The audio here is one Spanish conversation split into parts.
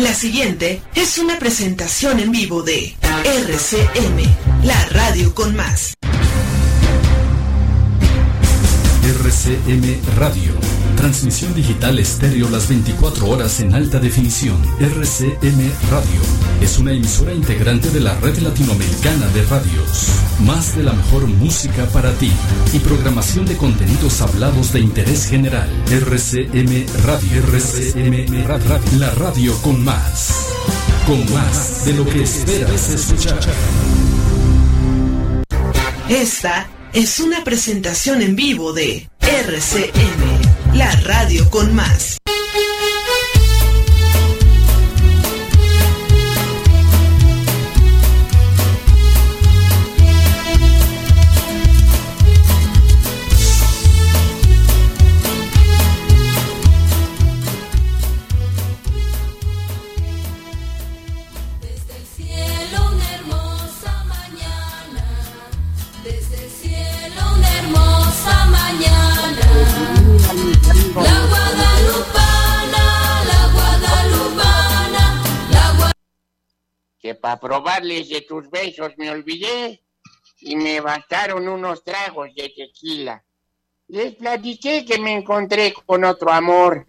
La siguiente es una presentación en vivo de RCM, la radio con más. RCM Radio. Transmisión digital estéreo las 24 horas en alta definición. RCM Radio. Es una emisora integrante de la red latinoamericana de radios. Más de la mejor música para ti. Y programación de contenidos hablados de interés general. RCM Radio. RCM Radio. La radio con más. Con más de lo que esperas escuchar. Esta es una presentación en vivo de RCM, la radio con más. Para probarles de tus besos me olvidé y me bastaron unos tragos de tequila. Les platiqué que me encontré con otro amor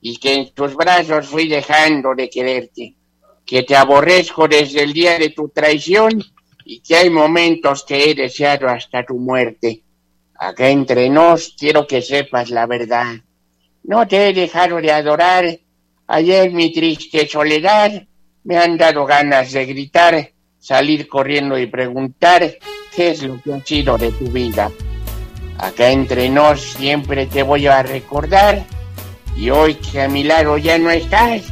y que en tus brazos fui dejando de quererte, que te aborrezco desde el día de tu traición y que hay momentos que he deseado hasta tu muerte. Acá entre nos quiero que sepas la verdad. No te he dejado de adorar. Ayer mi triste soledad me han dado ganas de gritar, salir corriendo y preguntar qué es lo que ha sido de tu vida. Acá entre nos siempre te voy a recordar y hoy que a mi lado ya no estás,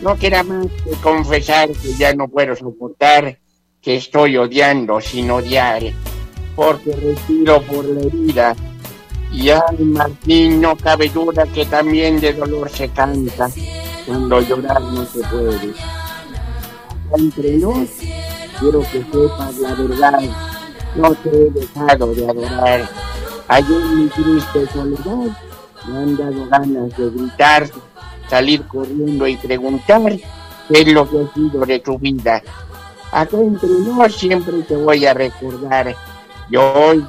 no queda más que confesar que ya no puedo soportar que estoy odiando sin odiar, porque respiro por la herida. Y ay, Martín, no cabe duda que también de dolor se canta, cuando llorar no se puede entre nos, quiero que sepas la verdad. No te he dejado de adorar. Ayer mi triste soledad me han dado ganas de gritar, salir corriendo y preguntar qué es lo que ha sido de tu vida. Acá entre nos siempre te voy a recordar. Yo hoy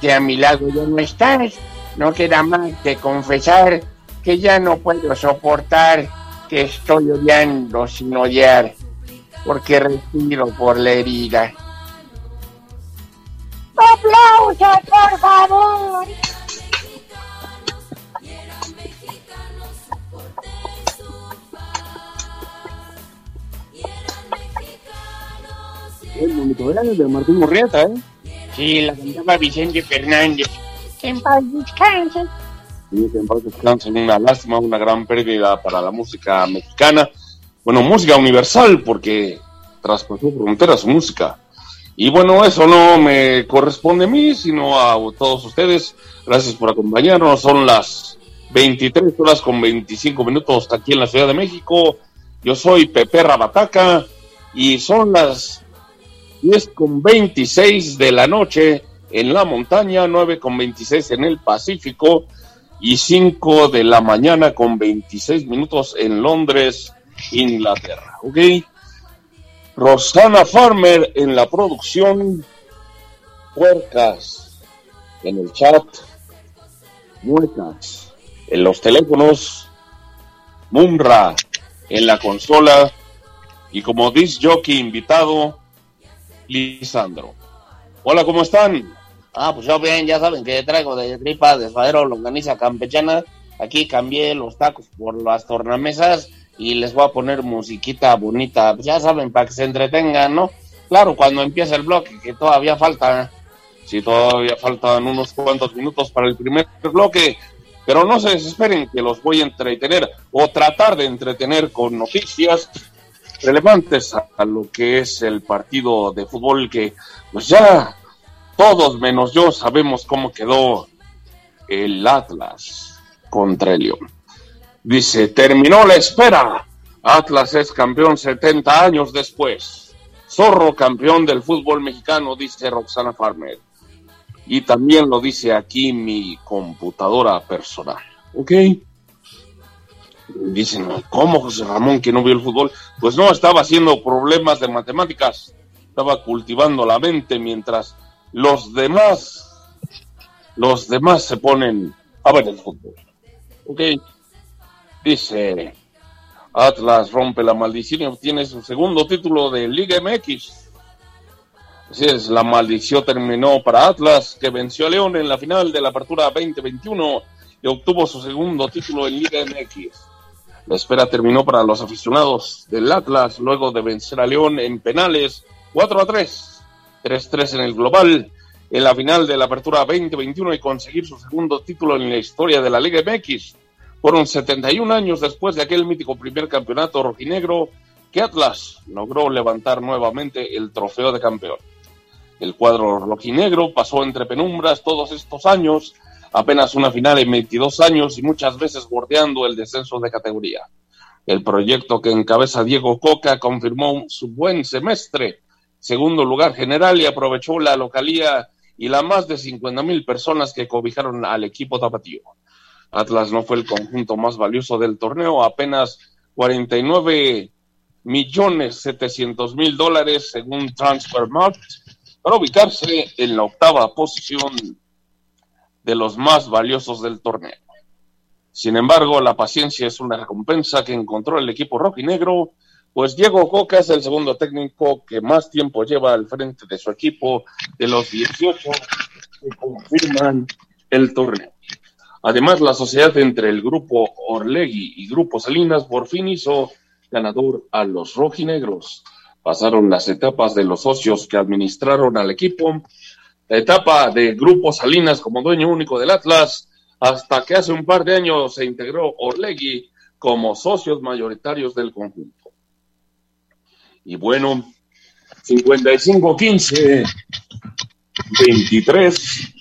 que a mi lado ya no estás, no queda más que confesar que ya no puedo soportar que estoy odiando sin odiar porque respiro por la herida. ¡Aplausos, por favor! El bonito verano de Martín Murrieta, ¿eh? Sí, la cantaba Vicente Fernández. En paz descanse. Sí, que en paz descanse. Una lástima, una gran pérdida para la música mexicana bueno, música universal, porque traspasó fronteras música. Y bueno, eso no me corresponde a mí, sino a todos ustedes. Gracias por acompañarnos. Son las 23 horas con 25 minutos aquí en la Ciudad de México. Yo soy Pepe Rabataca y son las 10 con 26 de la noche en la montaña, 9 con 26 en el Pacífico y 5 de la mañana con 26 minutos en Londres, Inglaterra. ¿Ok? Rosana Farmer en la producción, puercas en el chat, muecas en los teléfonos, Mumra en la consola y como dice jockey invitado, Lisandro. Hola, ¿cómo están? Ah, pues yo bien, ya saben que traigo de tripa de suadero longaniza campechana. Aquí cambié los tacos por las tornamesas y les voy a poner musiquita bonita, pues ya saben, para que se entretengan, ¿no? Claro, cuando empieza el bloque, que todavía falta, sí, todavía faltan unos cuantos minutos para el primer bloque, pero no se desesperen que los voy a entretener o tratar de entretener con noticias relevantes a, lo que es el partido de fútbol que pues ya todos menos yo sabemos cómo quedó el Atlas contra el León. Dice, terminó la espera. Atlas es campeón 70 años después. Zorro campeón del fútbol mexicano, dice Roxana Farmer. Y también lo dice aquí mi computadora personal. ¿Ok? Dicen, ¿cómo José Ramón que no vio el fútbol? Pues no, estaba haciendo problemas de matemáticas, estaba cultivando la mente mientras los demás, los demás se ponen a ver el fútbol. Ok, dice, Atlas rompe la maldición y obtiene su segundo título de Liga MX. Así es, la maldición terminó para Atlas, que venció a León en la final de la Apertura 2021 y obtuvo su segundo título en Liga MX. La espera terminó para los aficionados del Atlas luego de vencer a León en penales 4 a 3, 3-3 en el global en la final de la Apertura 2021 y conseguir su segundo título en la historia de la Liga MX. Fueron 71 años después de aquel mítico primer campeonato rojinegro que Atlas logró levantar nuevamente el trofeo de campeón. El cuadro rojinegro pasó entre penumbras todos estos años, apenas una final en 22 años y muchas veces bordeando el descenso de categoría. El proyecto que encabeza Diego Coca confirmó su buen semestre, segundo lugar general y aprovechó la localía y la más de 50 mil personas que cobijaron al equipo tapatío. Atlas no fue el conjunto más valioso del torneo, apenas 49 millones 700 mil dólares según Transfermarkt, para ubicarse en la octava posición de los más valiosos del torneo. Sin embargo, la paciencia es una recompensa que encontró el equipo rojinegro, pues Diego Coca es el segundo técnico que más tiempo lleva al frente de su equipo de los 18 que confirman el torneo. Además, la sociedad entre el grupo Orlegui y Grupo Salinas por fin hizo ganador a los rojinegros. Pasaron las etapas de los socios que administraron al equipo, la etapa de Grupo Salinas como dueño único del Atlas, hasta que hace un par de años se integró Orlegui como socios mayoritarios del conjunto. Y bueno, 55-15, 23,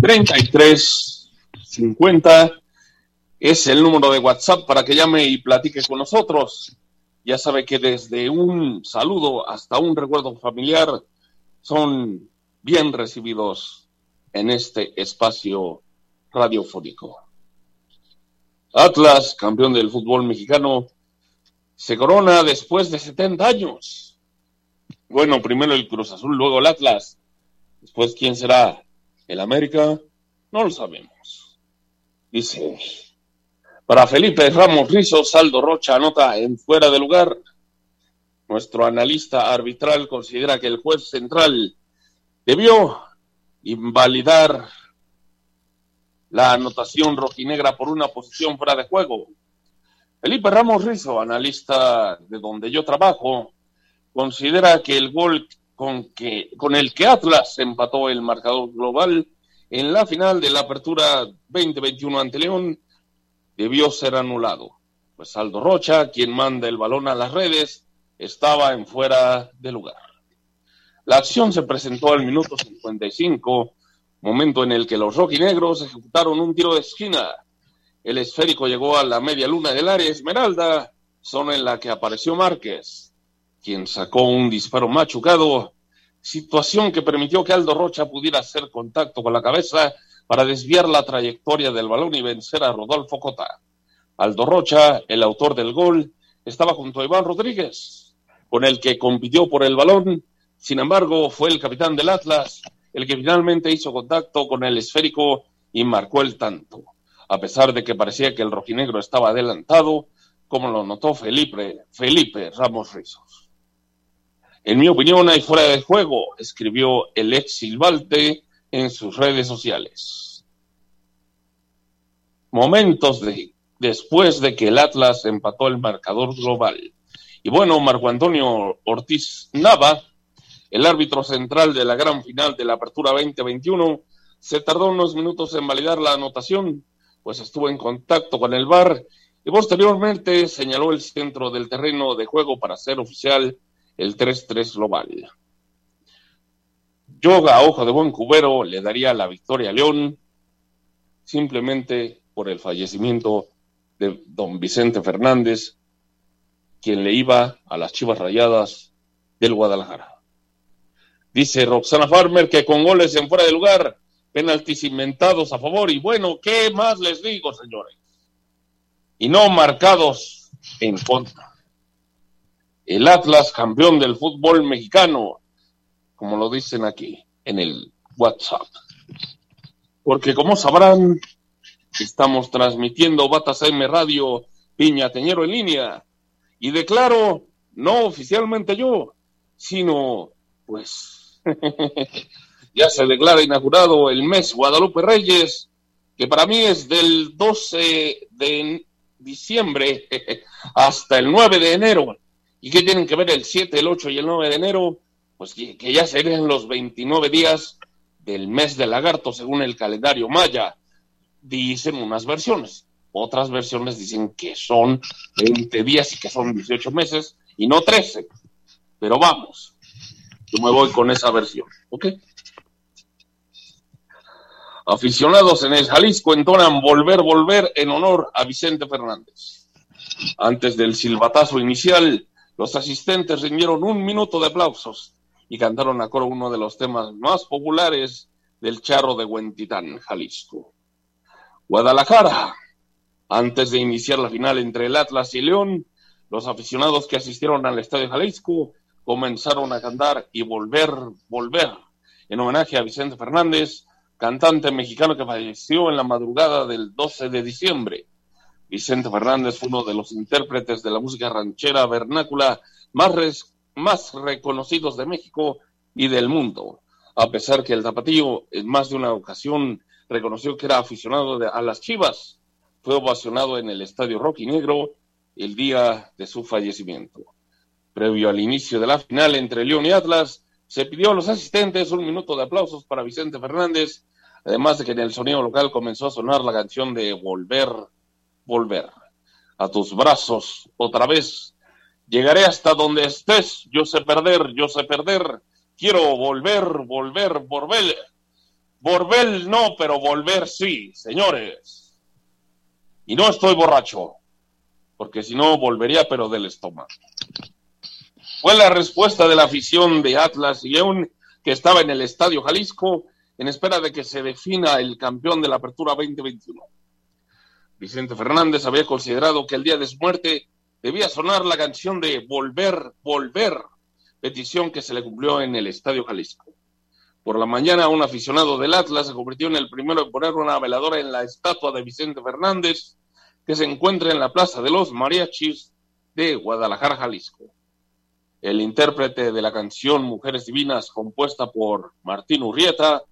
33, 50 es el número de WhatsApp para que llame y platique con nosotros. Ya sabe que desde un saludo hasta un recuerdo familiar son bien recibidos en este espacio radiofónico. Atlas, campeón del fútbol mexicano, se corona después de 70 años. Bueno, primero el Cruz Azul, luego el Atlas. Después, ¿quién será? ¿El América? No lo sabemos. Dice, para Felipe Ramos Rizo, Saldo Rocha anota en fuera de lugar. Nuestro analista arbitral considera que el juez central debió invalidar la anotación rojinegra por una posición fuera de juego. Felipe Ramos Rizo, analista de donde yo trabajo, considera que el gol con, que, con el que Atlas empató el marcador global en la final de la Apertura 2021 ante León debió ser anulado. Pues Aldo Rocha, quien manda el balón a las redes, estaba en fuera de lugar. La acción se presentó al minuto 55, momento en el que los rojinegros ejecutaron un tiro de esquina. El esférico llegó a la media luna del área Esmeralda, zona en la que apareció Márquez, quien sacó un disparo machucado situación que permitió que Aldo Rocha pudiera hacer contacto con la cabeza para desviar la trayectoria del balón y vencer a Rodolfo Cota. Aldo Rocha, el autor del gol, estaba junto a Iván Rodríguez, con el que compitió por el balón. Sin embargo, fue el capitán del Atlas el que finalmente hizo contacto con el esférico y marcó el tanto. A pesar de que parecía que el rojinegro estaba adelantado, como lo notó Felipe, Felipe Ramos Rizos. En mi opinión, hay fuera de juego, escribió el ex Silvalte en sus redes sociales. Momentos de, después de que el Atlas empató el marcador global. Y bueno, Marco Antonio Ortiz Nava, el árbitro central de la gran final de la Apertura 2021, se tardó unos minutos en validar la anotación, pues estuvo en contacto con el VAR y posteriormente señaló el centro del terreno de juego para ser oficial el 3-3 global. Yoga, ojo de buen cubero, le daría la victoria a León simplemente por el fallecimiento de don Vicente Fernández, quien le iba a las Chivas Rayadas del Guadalajara. Dice Roxana Farmer que con goles en fuera de lugar, penaltis inventados a favor y bueno, ¿qué más les digo, señores? y no marcados en contra. El Atlas campeón del fútbol mexicano, como lo dicen aquí en el WhatsApp. Porque como sabrán, estamos transmitiendo Batas M Radio Piña Teñero en línea. Y declaro, no oficialmente yo, sino pues ya se declara inaugurado el mes Guadalupe Reyes, que para mí es del 12 de diciembre hasta el 9 de enero. ¿Y qué tienen que ver el 7, el 8 y el 9 de enero? Pues que, ya serían los 29 días del mes del lagarto según el calendario maya. Dicen unas versiones. Otras versiones dicen que son 20 días y que son 18 meses y no 13. Pero vamos, yo me voy con esa versión, ¿ok? Aficionados en el Jalisco entonan volver, volver en honor a Vicente Fernández. Antes del silbatazo inicial, los asistentes rindieron un minuto de aplausos y cantaron a coro uno de los temas más populares del charro de Huentitán, Jalisco. Guadalajara. Antes de iniciar la final entre el Atlas y León, los aficionados que asistieron al Estadio Jalisco comenzaron a cantar y volver, volver, en homenaje a Vicente Fernández, cantante mexicano que falleció en la madrugada del 12 de diciembre. Vicente Fernández fue uno de los intérpretes de la música ranchera vernácula más, más reconocidos de México y del mundo, a pesar que el tapatío en más de una ocasión reconoció que era aficionado a las chivas. Fue ovacionado en el Estadio Rocky Negro el día de su fallecimiento. Previo al inicio de la final entre León y Atlas, se pidió a los asistentes un minuto de aplausos para Vicente Fernández, además de que en el sonido local comenzó a sonar la canción de Volver, Volver. A tus brazos, otra vez. Llegaré hasta donde estés, yo sé perder, yo sé perder. Quiero volver, volver, volver. Volver no, pero volver sí, señores. Y no estoy borracho, porque si no volvería, pero del estómago. Fue la respuesta de la afición de Atlas y León que estaba en el Estadio Jalisco en espera de que se defina el campeón de la Apertura 2021. Vicente Fernández había considerado que el día de su muerte debía sonar la canción de Volver, Volver, petición que se le cumplió en el Estadio Jalisco. Por la mañana, un aficionado del Atlas se convirtió en el primero en poner una veladora en la estatua de Vicente Fernández, que se encuentra en la Plaza de los Mariachis de Guadalajara, Jalisco. El intérprete de la canción Mujeres Divinas, compuesta por Martín Urrieta,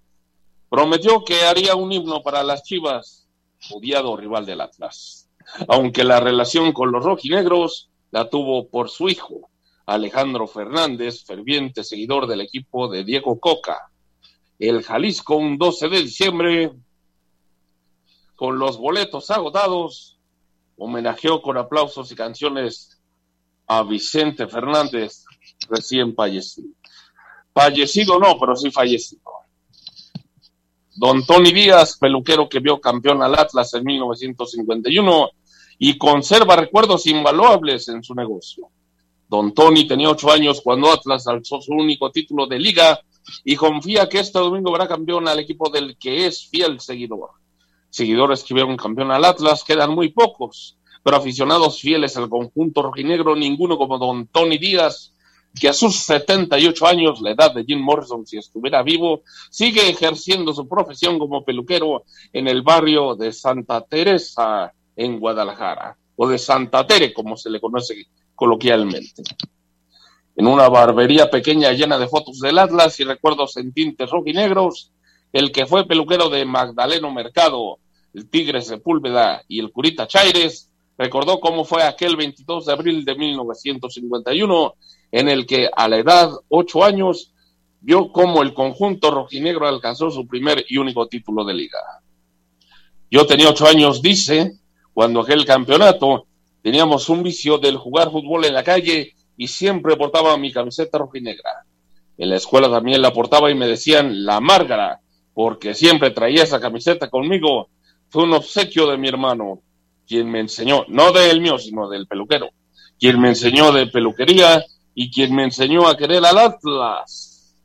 prometió que haría un himno para las Chivas, odiado rival del Atlas. Aunque la relación con los rojinegros la tuvo por su hijo, Alejandro Fernández, ferviente seguidor del equipo de Diego Coca. El Jalisco, un 12 de diciembre, con los boletos agotados, homenajeó con aplausos y canciones a Vicente Fernández, recién fallecido. Fallecido no, pero sí fallecido. Don Tony Díaz, peluquero que vio campeón al Atlas en 1951 y conserva recuerdos invaluables en su negocio. Don Tony tenía ocho años cuando Atlas alzó su único título de liga y confía que este domingo verá campeón al equipo del que es fiel seguidor. Seguidores que vieron campeón al Atlas quedan muy pocos, pero aficionados fieles al conjunto rojinegro, ninguno como don Tony Díaz, que a sus 78 años, la edad de Jim Morrison, si estuviera vivo, sigue ejerciendo su profesión como peluquero en el barrio de Santa Teresa, en Guadalajara, o de Santa Tere, como se le conoce coloquialmente. En una barbería pequeña llena de fotos del Atlas y recuerdos en tintes rojinegros, el que fue peluquero de Magdaleno Mercado, el Tigre Sepúlveda y el Curita Chaires, recordó cómo fue aquel 22 de abril de 1951 en el que a la edad ocho años vio cómo el conjunto rojinegro alcanzó su primer y único título de liga. Yo tenía ocho años, dice, cuando aquel campeonato teníamos un vicio del jugar fútbol en la calle y siempre portaba mi camiseta rojinegra. En la escuela también la portaba y me decían la Márgara, porque siempre traía esa camiseta conmigo. Fue un obsequio de mi hermano, quien me enseñó, no del mío, sino del peluquero, quien me enseñó de peluquería y quien me enseñó a querer al Atlas.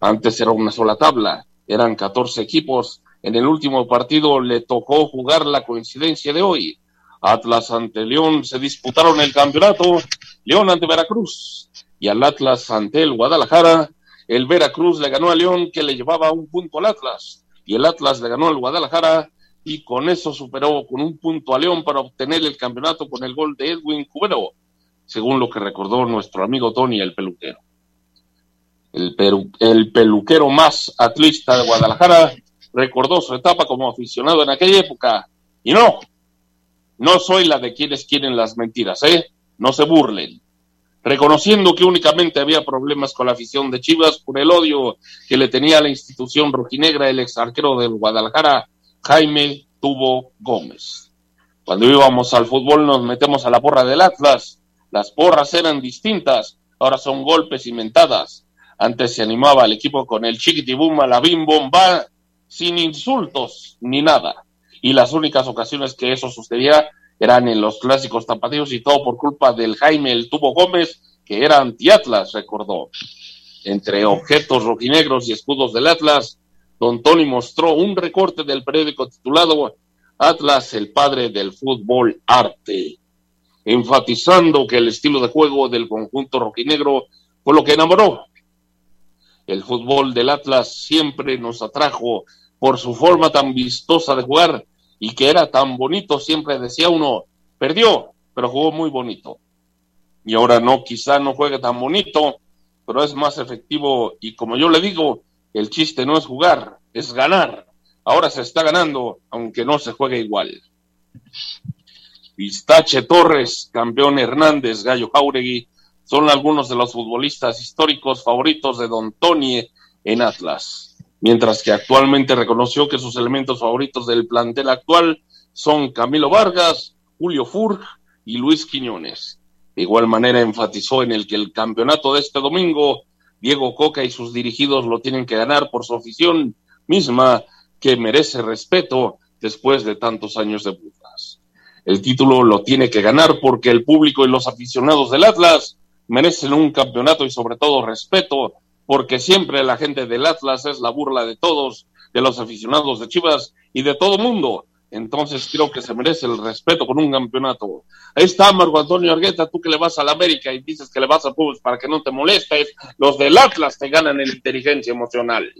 Antes era una sola tabla, eran 14 equipos En el último partido le tocó jugar la coincidencia de hoy. Atlas ante León se disputaron el campeonato, León ante Veracruz y al Atlas ante el Guadalajara. El Veracruz le ganó a León que le llevaba un punto al Atlas y el Atlas le ganó al Guadalajara y con eso superó con un punto a León para obtener el campeonato con el gol de Edwin Cubero, según lo que recordó nuestro amigo Tony el peluquero. El, el peluquero más atlista de Guadalajara recordó su etapa como aficionado en aquella época. Y no, no soy la de quienes quieren las mentiras, ¿eh? No se burlen. Reconociendo que únicamente había problemas con la afición de Chivas por el odio que le tenía a la institución rojinegra el ex arquero del Guadalajara, Jaime Tubo Gómez. Cuando íbamos al fútbol nos metemos a la porra del Atlas. Las porras eran distintas, ahora son golpes y mentadas. Antes se animaba al equipo con el chiquitibum a la bim bomba sin insultos ni nada. Y las únicas ocasiones que eso sucedía eran en los clásicos tapatíos y todo por culpa del Jaime el Tubo Gómez, que era anti-Atlas, recordó. Entre objetos rojinegros y escudos del Atlas, Don Tony mostró un recorte del periódico titulado Atlas, el padre del fútbol arte, enfatizando que el estilo de juego del conjunto rojinegro fue lo que enamoró. El fútbol del Atlas siempre nos atrajo por su forma tan vistosa de jugar y que era tan bonito, siempre decía uno, perdió, pero jugó muy bonito. Y ahora no, quizá no juegue tan bonito, pero es más efectivo y como yo le digo, el chiste no es jugar, es ganar. Ahora se está ganando, aunque no se juegue igual. Pistache Torres, campeón Hernández, Gallo Jauregui, son algunos de los futbolistas históricos favoritos de Don Tony en Atlas. Mientras que actualmente reconoció que sus elementos favoritos del plantel actual son Camilo Vargas, Julio Furg y Luis Quiñones. De igual manera enfatizó en el que el campeonato de este domingo Diego Coca y sus dirigidos lo tienen que ganar por su afición misma que merece respeto después de tantos años de putas. El título lo tiene que ganar porque el público y los aficionados del Atlas merecen un campeonato y sobre todo respeto, porque siempre la gente del Atlas es la burla de todos, de los aficionados de Chivas y de todo mundo. Entonces creo que se merece el respeto con un campeonato. Ahí está Marco Antonio Argueta, tú que le vas a la América y dices que le vas a Pumas para que no te molestes, los del Atlas te ganan en inteligencia emocional.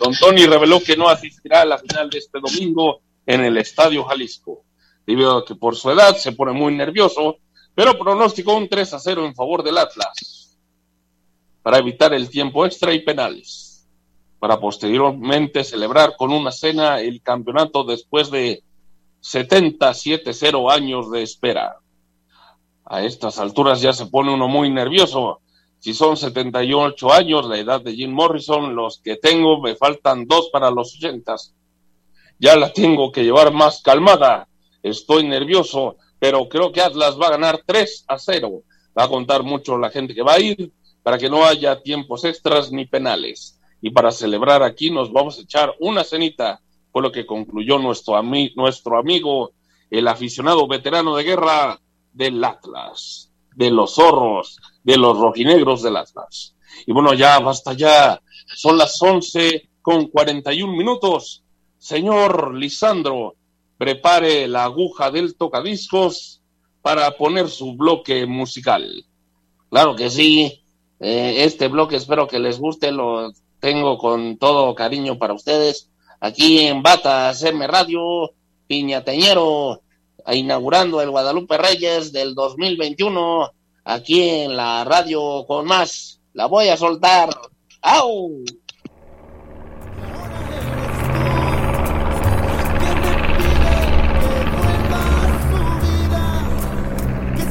Don Tony reveló que no asistirá a la final de este domingo en el Estadio Jalisco, debido a que por su edad se pone muy nervioso, pero pronosticó un 3 a 0 en favor del Atlas para evitar el tiempo extra y penales para posteriormente celebrar con una cena el campeonato después de 77-0 años de espera. A estas alturas ya se pone uno muy nervioso. Si son 78 años, la edad de Jim Morrison, los que tengo me faltan dos para los 80. Ya la tengo que llevar más calmada. Estoy nervioso, pero creo que Atlas va a ganar 3 a 0. Va a contar mucho la gente que va a ir para que no haya tiempos extras ni penales y para celebrar aquí nos vamos a echar una cenita, fue lo que concluyó nuestro, nuestro amigo, el aficionado veterano de guerra del Atlas, de los zorros, de los rojinegros del Atlas. Y bueno, ya basta ya, son las once con cuarenta y un minutos. Señor Lisandro, prepare la aguja del tocadiscos para poner su bloque musical. Claro que sí. Eh, este bloque espero que les guste. Lo tengo con todo cariño para ustedes aquí en Batas M Radio, Piñateñero, inaugurando el Guadalupe Reyes del 2021, aquí en la radio con más. La voy a soltar. ¡Au!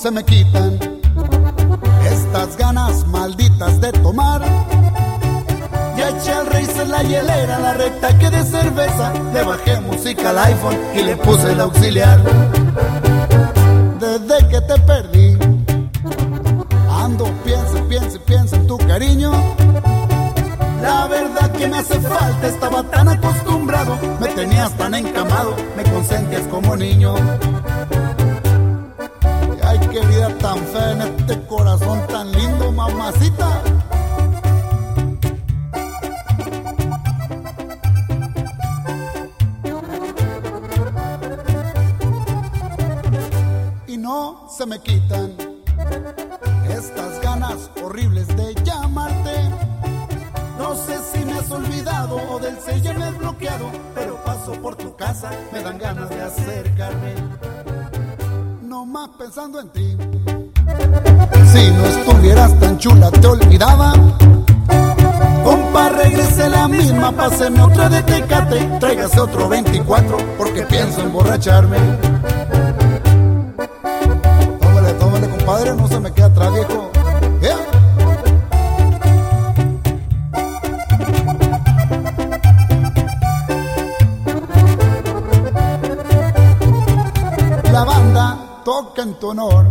se me quitan estas ganas malditas de tomar. Ya eché al se la hielera, la recta que de cerveza. Le bajé música al iPhone y le puse el auxiliar. Desde que te perdí, ando, piensa, piensa, piensa en tu cariño. La verdad que me hace falta, estaba tan acostumbrado, me tenías tan encamado, me consentías como niño. Ay, querida, tan fea en este corazón tan lindo, mamacita. Y no se me quitan estas ganas horribles de llamarte. No sé si me has olvidado o del sello me has bloqueado, pero paso por tu casa, me dan ganas de acercarme. Más pensando en ti. Si no estuvieras tan chula, te olvidaba. Compa, regrese la misma, páseme otra de tecate, tráigase otro 24, porque pienso emborracharme. Tómale, tómale, compadre, no se me queda atrás, viejo. Tu honor.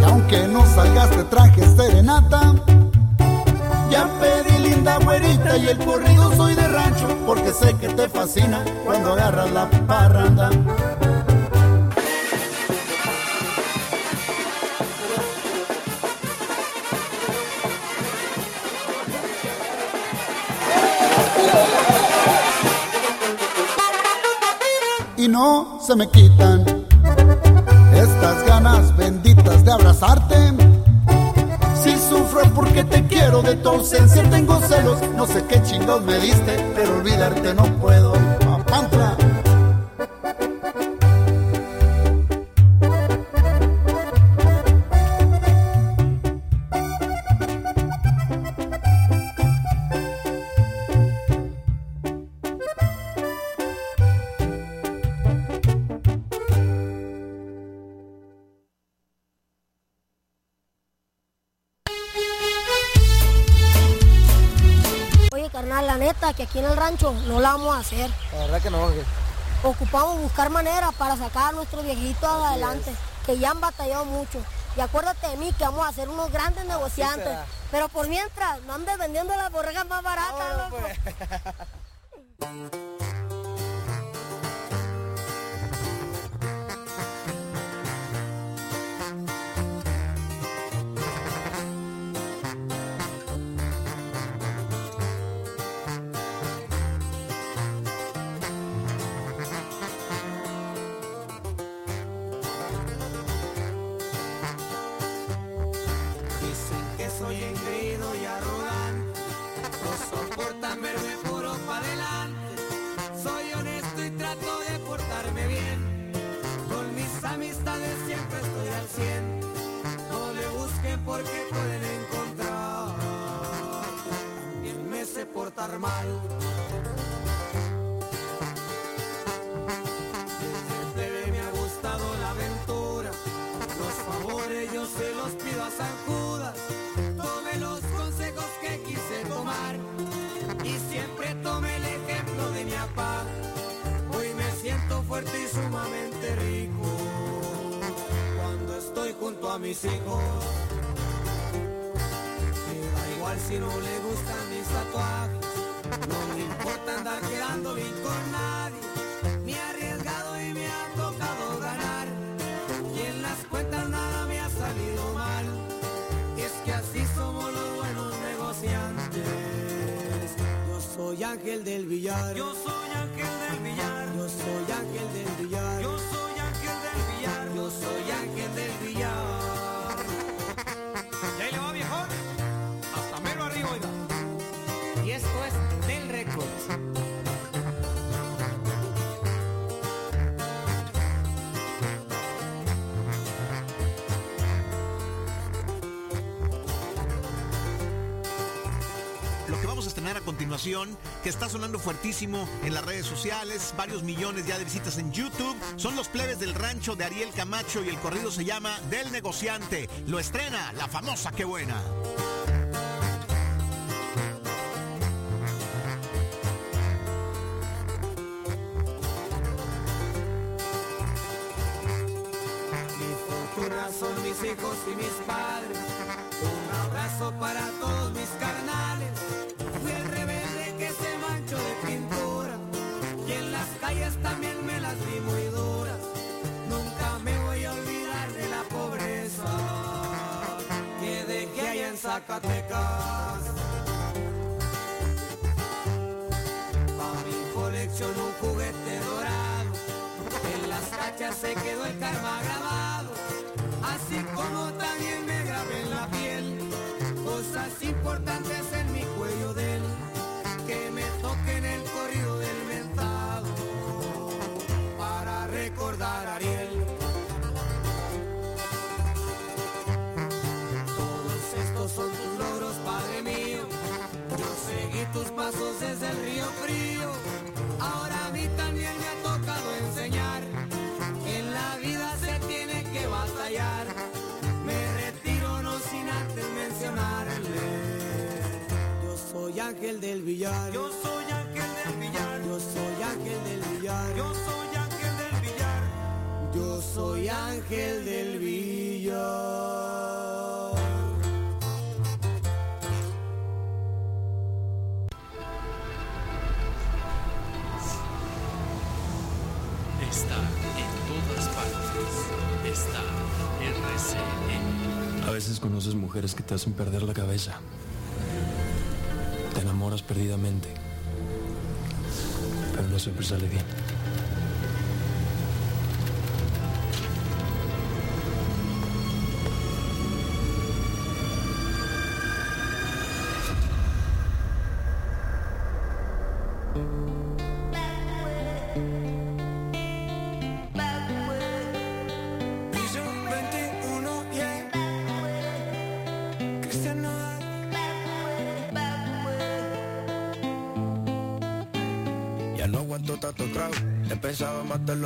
Y aunque no salgas de traje serenata, ya pedí linda güerita y el corrido soy de rancho, porque sé que te fascina cuando agarras la parranda. y no se me quitan tu ausencia tengo celos. No sé qué chingos me diste, pero olvidarte no puedo. No la vamos a hacer. La verdad que no, Ocupamos buscar maneras para sacar a nuestros viejitos adelante, que ya han batallado mucho. Y acuérdate de mí que vamos a ser unos grandes negociantes. será. Pero por mientras, no andes vendiendo las borregas más baratas, No, loco. pues. soy ángel del billar. Yo soy ángel del billar. Yo soy ángel del billar. Yo soy ángel del billar. Yo soy ángel del billar. que está sonando fuertísimo en las redes sociales, varios millones ya de visitas en YouTube. Son los plebes del rancho de Ariel Camacho y el corrido se llama Del Negociante. Lo estrena la famosa Qué Buena. son mis hijos y mis padres. Un abrazo para todos mis carnales. Zacatecas. Pa' mi colección un juguete dorado. En las cachas se quedó el karma grabado. Así como también pasos desde el río frío. Ahora a mí también me ha tocado enseñar. En la vida se tiene que batallar. Me retiro no sin antes mencionarle. Yo soy ángel del billar. Yo soy ángel del billar. Yo soy ángel del billar. Yo soy ángel del billar. Yo soy ángel del billar. A veces conoces mujeres que te hacen perder la cabeza. Te enamoras perdidamente. Pero no siempre sale bien.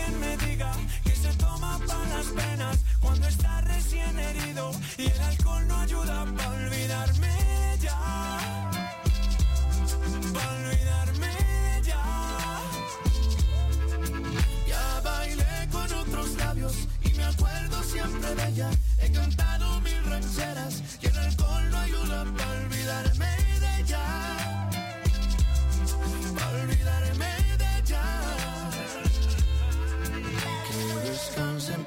que alguien me diga que se toma para las penas cuando está recién herido y el alcohol no ayuda para olvidarme ya. Pa' olvidarme ya. Ya bailé con otros labios y me acuerdo siempre de ella. He cantado mil rancheras y el alcohol no ayuda para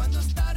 cuando está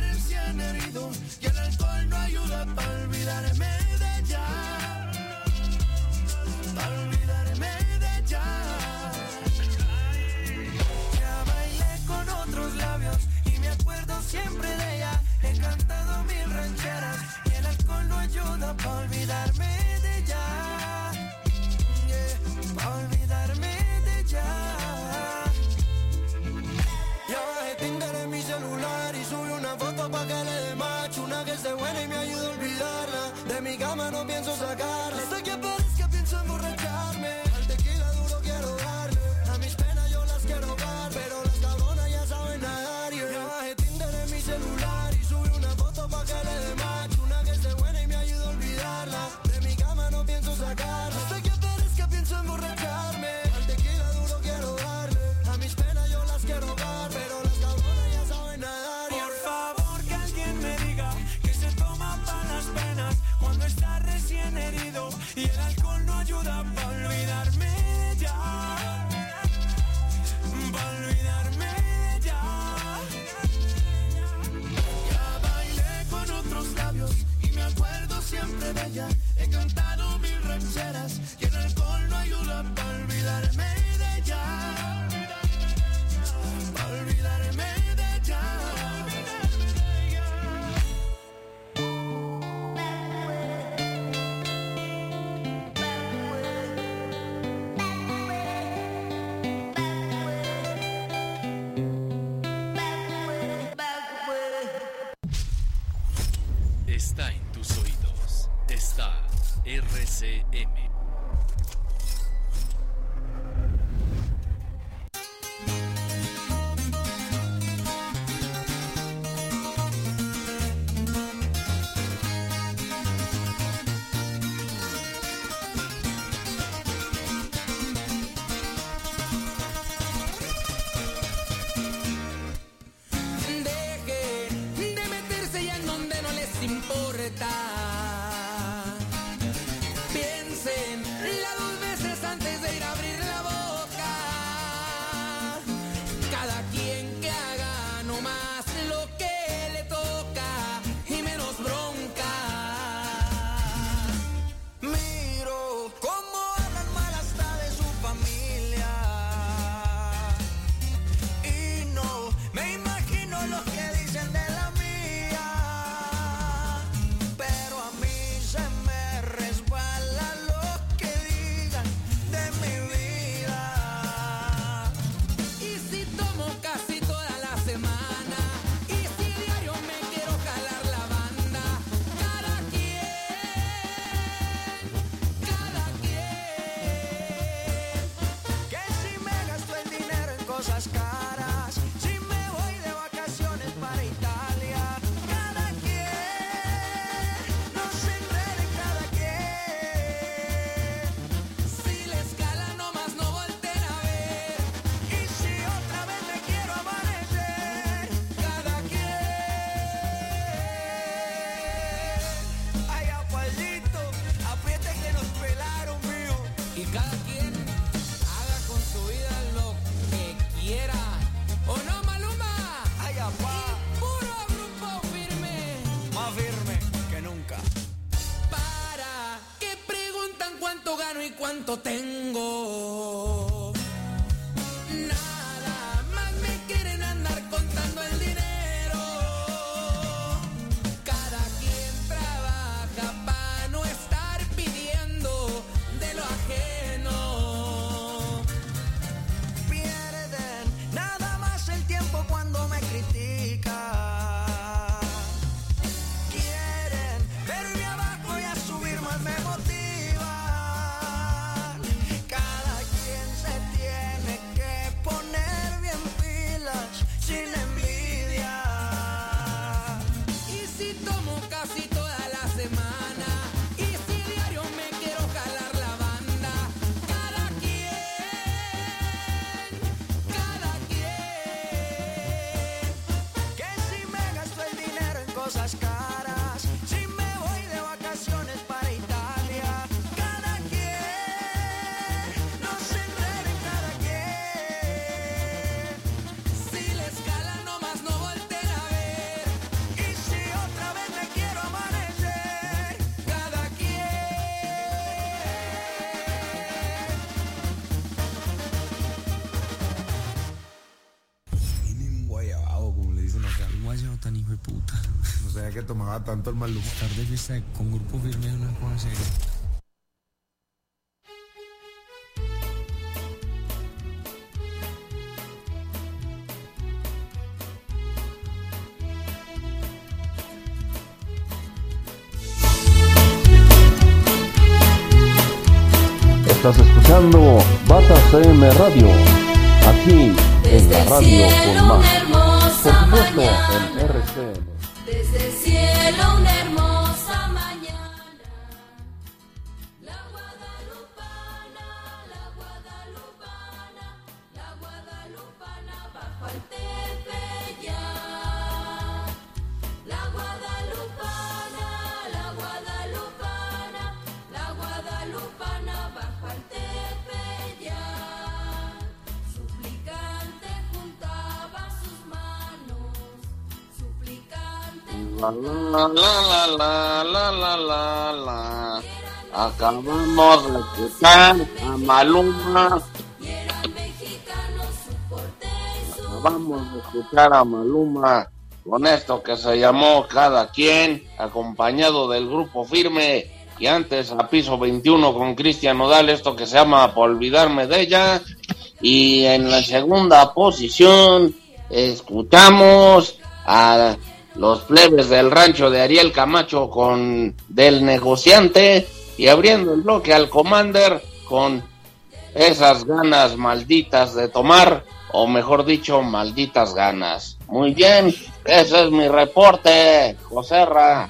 bajaba tanto el mal humor. Tarde fiesta con grupo firme una cosa seria. Estás escuchando Bata CM Radio, aquí en la radio con más. Por supuesto, en RC. la la la la la la la. Acabamos de escuchar a Maluma. Acabamos de escuchar a Maluma con esto que se llamó Cada quien, acompañado del grupo firme. Y antes a piso 21 con Cristian Odal, esto que se llama Por olvidarme de ella. Y en la segunda posición escuchamos a los plebes del rancho de Ariel Camacho con Del Negociante y abriendo el bloque al Commander con esas ganas malditas de tomar, o mejor dicho, malditas ganas. Muy bien, ese es mi reporte, Joserra.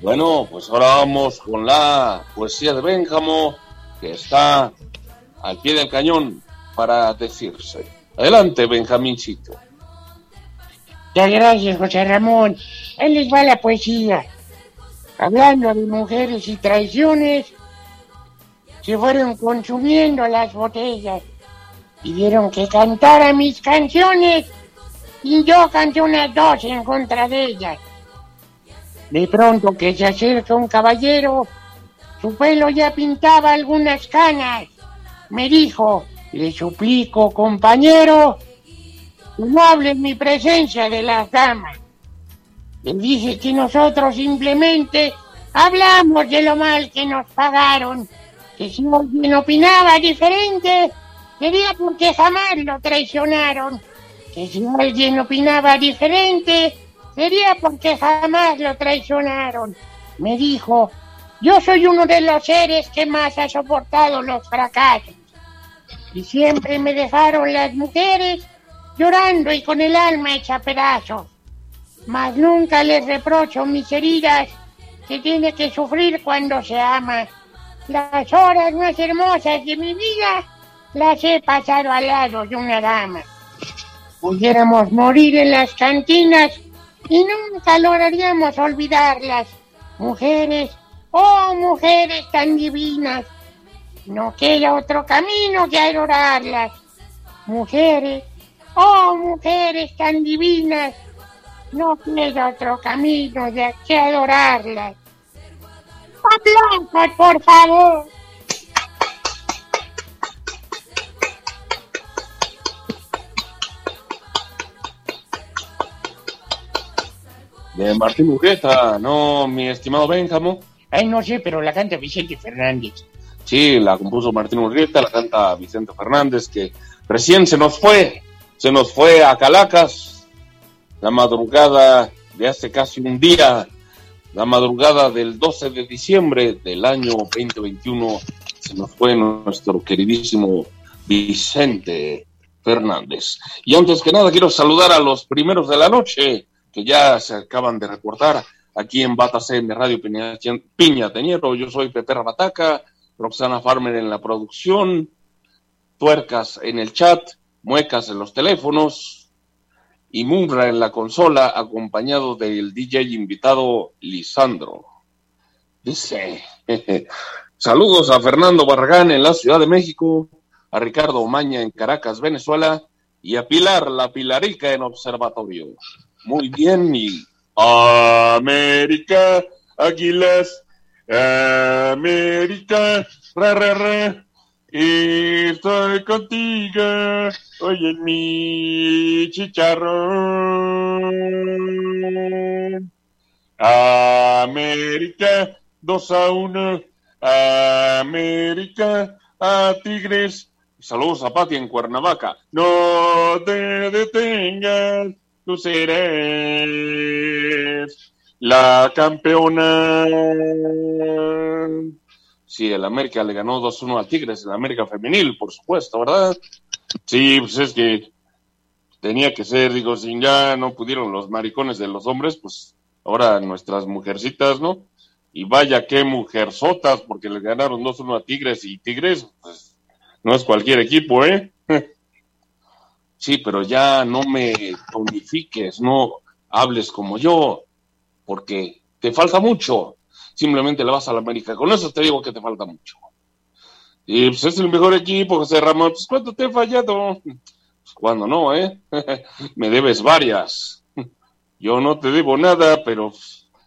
Bueno, pues ahora vamos con la poesía de Benjamo, que está al pie del cañón para decirse. Adelante, Benjamincito. Muchas gracias, José Ramón. Ahí les va la poesía. Hablando de mujeres y traiciones, se fueron consumiendo las botellas. Pidieron que cantara mis canciones y yo canté unas dos en contra de ellas. De pronto que se acerca un caballero, su pelo ya pintaba algunas canas. Me dijo, le suplico, compañero, no hable en mi presencia de las damas. Le dije que nosotros simplemente hablamos de lo mal que nos pagaron, que si alguien opinaba diferente, sería porque jamás lo traicionaron, que si alguien opinaba diferente, sería porque jamás lo traicionaron. Me dijo, yo soy uno de los seres que más ha soportado los fracasos. Y siempre me dejaron las mujeres llorando y con el alma hecha pedazos. Mas nunca les reprocho mis heridas que tiene que sufrir cuando se ama. Las horas más hermosas de mi vida las he pasado al lado de una dama. Pudiéramos morir en las cantinas y nunca lograríamos olvidarlas. Mujeres, oh mujeres tan divinas, no queda otro camino que adorarlas. Mujeres, oh mujeres tan divinas, no queda otro camino de que adorarlas. Aplausos, por favor. De Martín Urqueta, no, mi estimado Benjamo. Ay, no sé, pero la canta Vicente Fernández. Sí, la compuso Martín Urrieta, la canta Vicente Fernández, que recién se nos fue, se nos fue a Calacas, la madrugada de hace casi un día, la madrugada del 12 de diciembre del año 2021, se nos fue nuestro queridísimo Vicente Fernández. Y antes que nada, quiero saludar a los primeros de la noche, que ya se acaban de reportar aquí en Bata CM Radio Piña, Piña Teñero. Yo soy Pepe Rabataca, Roxana Farmer en la producción, Tuercas en el chat, Muecas en los teléfonos y Mumra en la consola, acompañado del DJ invitado Lisandro. Dice, saludos a Fernando Barragán en la Ciudad de México, a Ricardo Omaña en Caracas, Venezuela, y a Pilar, la Pilarica en Observatorio. Muy bien, y América, Águilas, América, ra, ra, ra, estoy contigo, hoy en mi chicharrón. América, 2 a 1, América, a Tigres. Saludos a Pati en Cuernavaca. No te detengas, tú serás la campeona. Sí, el América le ganó 2-1 a Tigres, el América femenil, por supuesto, ¿verdad? Sí, pues es que tenía que ser, digo, si ya no pudieron los maricones de los hombres, pues ahora nuestras mujercitas, ¿no? Y vaya qué mujerzotas, porque le ganaron 2-1 a Tigres y Tigres, pues no es cualquier equipo, ¿eh? Sí, pero ya no me tonifiques, no hables como yo, porque te falta mucho. Simplemente le vas a la América. Con eso te digo que te falta mucho. Y pues es el mejor equipo, José Ramón. Pues ¿cuánto te he fallado? Pues cuando no, ¿eh? me debes varias. Yo no te debo nada, pero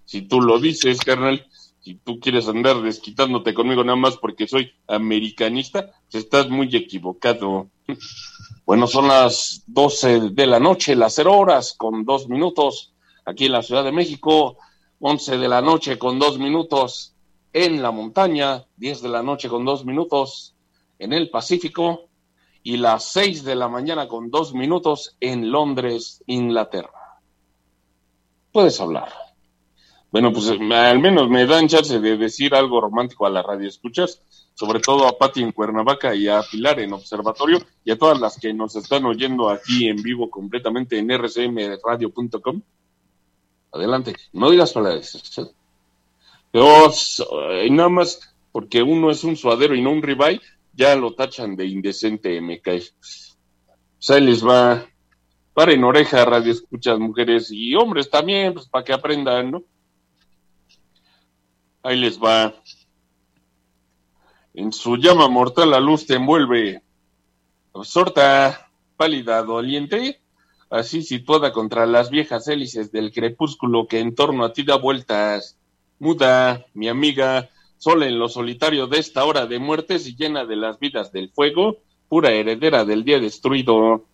si tú lo dices, carnal, Si tú quieres andar desquitándote conmigo nada más porque soy americanista, pues estás muy equivocado. Bueno, son las 12 de la noche, las 0 horas con dos minutos aquí en la Ciudad de México, 11 de la noche con dos minutos en la montaña, 10 de la noche con dos minutos en el Pacífico y las 6 de la mañana con dos minutos en Londres, Inglaterra. Puedes hablar. Bueno, pues eh, al menos me dan chance de decir algo romántico a la radio escuchas, sobre todo a Pati en Cuernavaca y a Pilar en Observatorio y a todas las que nos están oyendo aquí en vivo completamente en rcmradio.com. Adelante, no digas palabras. ¿eh? Pero eh, nada más porque uno es un suadero y no un ribeye, ya lo tachan de indecente, me cae. Pues ahí les va. Paren oreja, radio escuchas, mujeres y hombres también, pues para que aprendan, ¿no? Ahí les va. En su llama mortal la luz te envuelve, absorta, pálida, doliente, así situada contra las viejas hélices del crepúsculo que en torno a ti da vueltas. Muda, mi amiga, sola en lo solitario de esta hora de muertes y llena de las vidas del fuego, pura heredera del día destruido.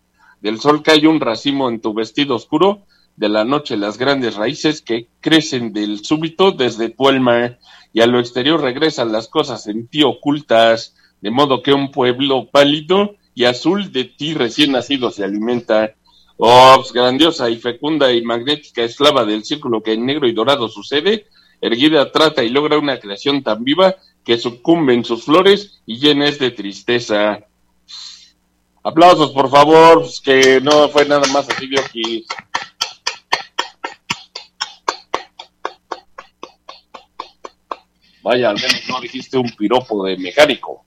Del sol cae un racimo en tu vestido oscuro, de la noche las grandes raíces que crecen del súbito desde tu alma, y a lo exterior regresan las cosas en ti ocultas, de modo que un pueblo pálido y azul de ti recién nacido se alimenta. Oh, pues, grandiosa y fecunda y magnética esclava del círculo que en negro y dorado sucede, erguida trata y logra una creación tan viva que sucumbe en sus flores y llena es de tristeza. Aplausos, por favor, pues, que no fue nada más así de. Vaya, al menos no dijiste un piropo de mecánico.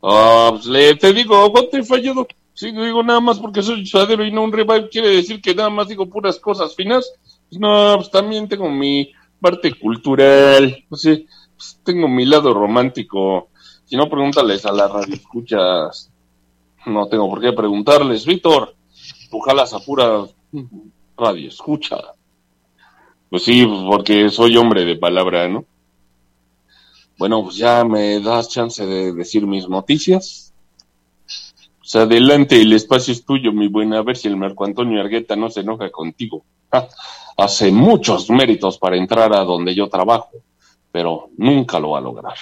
Pues le, te digo, ¿cuánto he fallado? Si digo nada más porque soy suadero y no un revive, quiere decir que nada más digo puras cosas finas. Pues no, pues también tengo mi parte cultural, pues sí, pues tengo mi lado romántico. Si no, pregúntales a la radio escuchas. No tengo por qué preguntarles, Víctor. Tú jalas a pura radio escucha. Pues sí, pues porque soy hombre de palabra, ¿no? Bueno, pues ya me das chance de decir mis noticias. Pues adelante, el espacio es tuyo, mi buena. A ver si el Marco Antonio Argueta no se enoja contigo. Hace muchos méritos para entrar a donde yo trabajo, pero nunca lo va a lograr.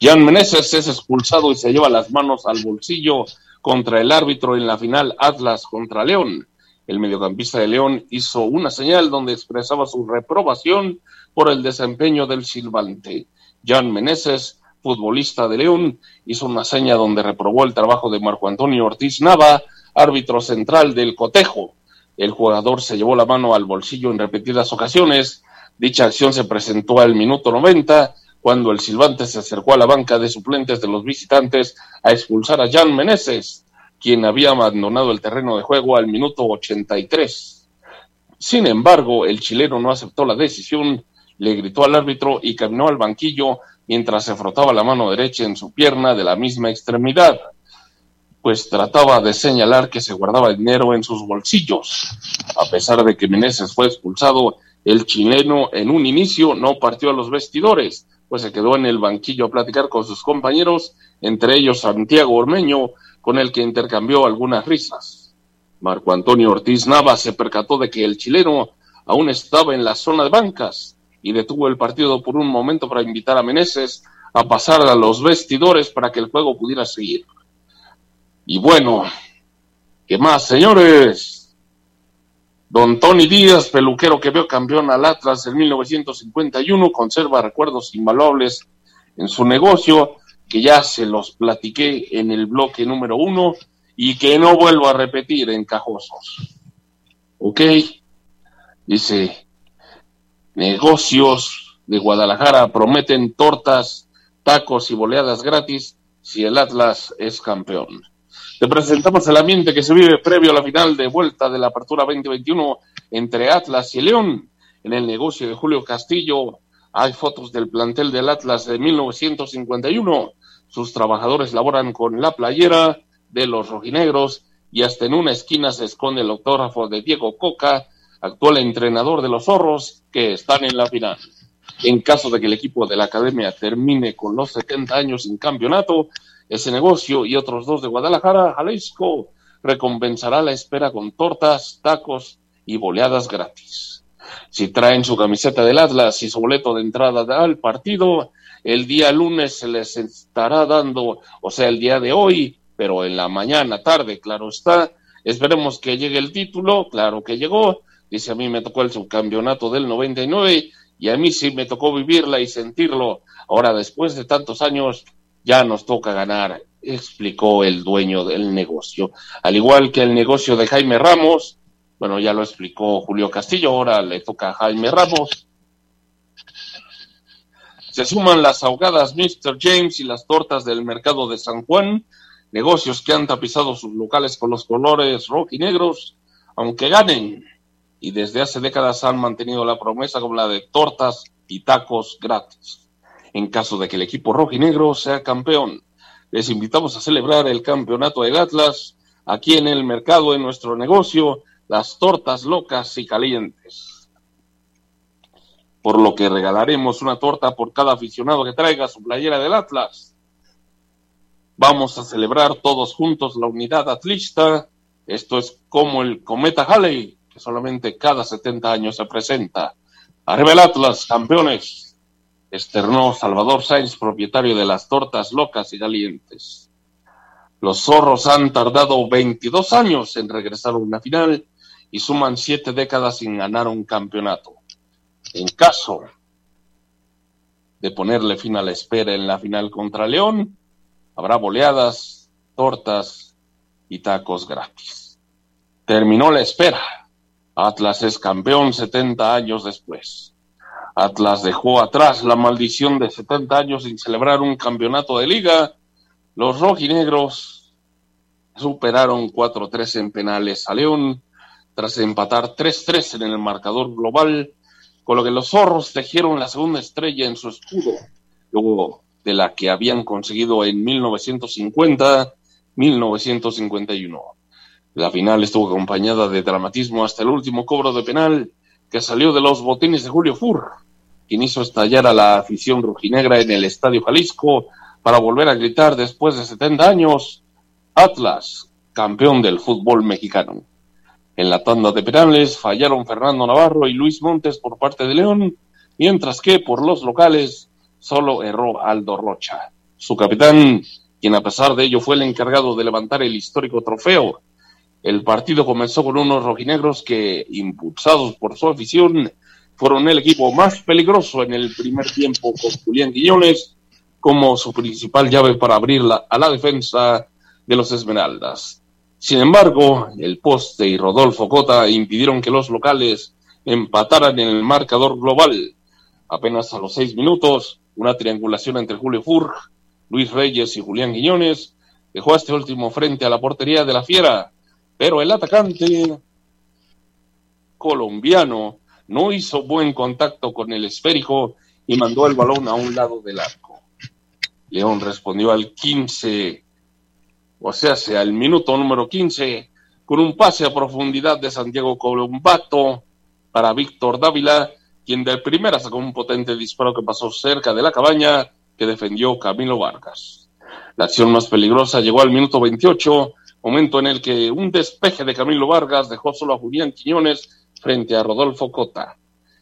Jan Meneses es expulsado y se lleva las manos al bolsillo contra el árbitro en la final Atlas contra León. El mediocampista de León hizo una señal donde expresaba su reprobación por el desempeño del silbante. Jan Meneses, futbolista de León, hizo una seña donde reprobó el trabajo de Marco Antonio Ortiz Nava, árbitro central del cotejo. El jugador se llevó la mano al bolsillo en repetidas ocasiones. Dicha acción se presentó al minuto 90, cuando el silbante se acercó a la banca de suplentes de los visitantes a expulsar a Jan Meneses, quien había abandonado el terreno de juego al minuto 83. Sin embargo, el chileno no aceptó la decisión, le gritó al árbitro y caminó al banquillo mientras se frotaba la mano derecha en su pierna de la misma extremidad, pues trataba de señalar que se guardaba dinero en sus bolsillos. A pesar de que Meneses fue expulsado, el chileno en un inicio no partió a los vestidores, pues se quedó en el banquillo a platicar con sus compañeros, entre ellos Santiago Ormeño, con el que intercambió algunas risas. Marco Antonio Ortiz Nava se percató de que el chileno aún estaba en la zona de bancas y detuvo el partido por un momento para invitar a Meneses a pasar a los vestidores para que el juego pudiera seguir. Y bueno, ¿qué más, señores? Don Tony Díaz, peluquero que vio campeón al Atlas en 1951, conserva recuerdos invaluables en su negocio, que ya se los platiqué en el bloque número uno y que no vuelvo a repetir en cajosos. ¿Ok? Dice, negocios de Guadalajara prometen tortas, tacos y boleadas gratis si el Atlas es campeón. Te presentamos el ambiente que se vive previo a la final de vuelta de la Apertura 2021 entre Atlas y León. En el negocio de Julio Castillo hay fotos del plantel del Atlas de 1951. Sus trabajadores laboran con la playera de los rojinegros y hasta en una esquina se esconde el autógrafo de Diego Coca, actual entrenador de los zorros que están en la final. En caso de que el equipo de la academia termine con los 70 años sin campeonato, ese negocio y otros dos de Guadalajara, Jalisco, recompensará la espera con tortas, tacos y boleadas gratis. Si traen su camiseta del Atlas y su boleto de entrada al partido, el día lunes se les estará dando, o sea, el día de hoy, pero en la mañana, tarde, claro está. Esperemos que llegue el título, claro que llegó. Dice, a mí me tocó el subcampeonato del 99 y a mí sí me tocó vivirla y sentirlo. Ahora, después de tantos años, ya nos toca ganar, explicó el dueño del negocio. Al igual que el negocio de Jaime Ramos, bueno, ya lo explicó Julio Castillo, ahora le toca a Jaime Ramos. Se suman las ahogadas Mr. James y las tortas del mercado de San Juan, negocios que han tapizado sus locales con los colores rojo y negros, aunque ganen, y desde hace décadas han mantenido la promesa como la de tortas y tacos gratis. En caso de que el equipo rojo y negro sea campeón, les invitamos a celebrar el campeonato del Atlas aquí en el mercado, en nuestro negocio, las tortas locas y calientes. Por lo que regalaremos una torta por cada aficionado que traiga su playera del Atlas. Vamos a celebrar todos juntos la unidad atlista. Esto es como el cometa Halley, solamente cada 70 años se presenta. Arriba el Atlas, campeones. Externó Salvador Sainz, propietario de las tortas locas y calientes. Los zorros han tardado 22 años en regresar a una final y suman siete décadas sin ganar un campeonato. En caso de ponerle fin a la espera en la final contra León, habrá boleadas, tortas y tacos gratis. Terminó la espera. Atlas es campeón 70 años después. Atlas dejó atrás la maldición de 70 años sin celebrar un campeonato de liga. Los rojinegros superaron 4-3 en penales a León tras empatar 3-3 en el marcador global, con lo que los zorros tejieron la segunda estrella en su escudo, luego de la que habían conseguido en 1950-1951. La final estuvo acompañada de dramatismo hasta el último cobro de penal que salió de los botines de Julio Fur, quien hizo estallar a la afición rojinegra en el Estadio Jalisco para volver a gritar después de 70 años, Atlas, campeón del fútbol mexicano. En la tanda de penales fallaron Fernando Navarro y Luis Montes por parte de León, mientras que por los locales solo erró Aldo Rocha, su capitán, quien a pesar de ello fue el encargado de levantar el histórico trofeo. El partido comenzó con unos rojinegros que, impulsados por su afición, fueron el equipo más peligroso en el primer tiempo con Julián Guillones como su principal llave para abrir la, a la defensa de los Esmeraldas. Sin embargo, el poste y Rodolfo Cota impidieron que los locales empataran en el marcador global. Apenas a los seis minutos, una triangulación entre Julio Furg, Luis Reyes y Julián Guiñones dejó a este último frente a la portería de la Fiera, pero el atacante colombiano no hizo buen contacto con el esférico y mandó el balón a un lado del arco. León respondió al 15 o sea, sea al minuto número 15, con un pase a profundidad de Santiago Colombato para Víctor Dávila, quien de primera sacó un potente disparo que pasó cerca de la cabaña que defendió Camilo Vargas. La acción más peligrosa llegó al minuto 28, momento en el que un despeje de Camilo Vargas dejó solo a Julián Quiñones frente a Rodolfo Cota.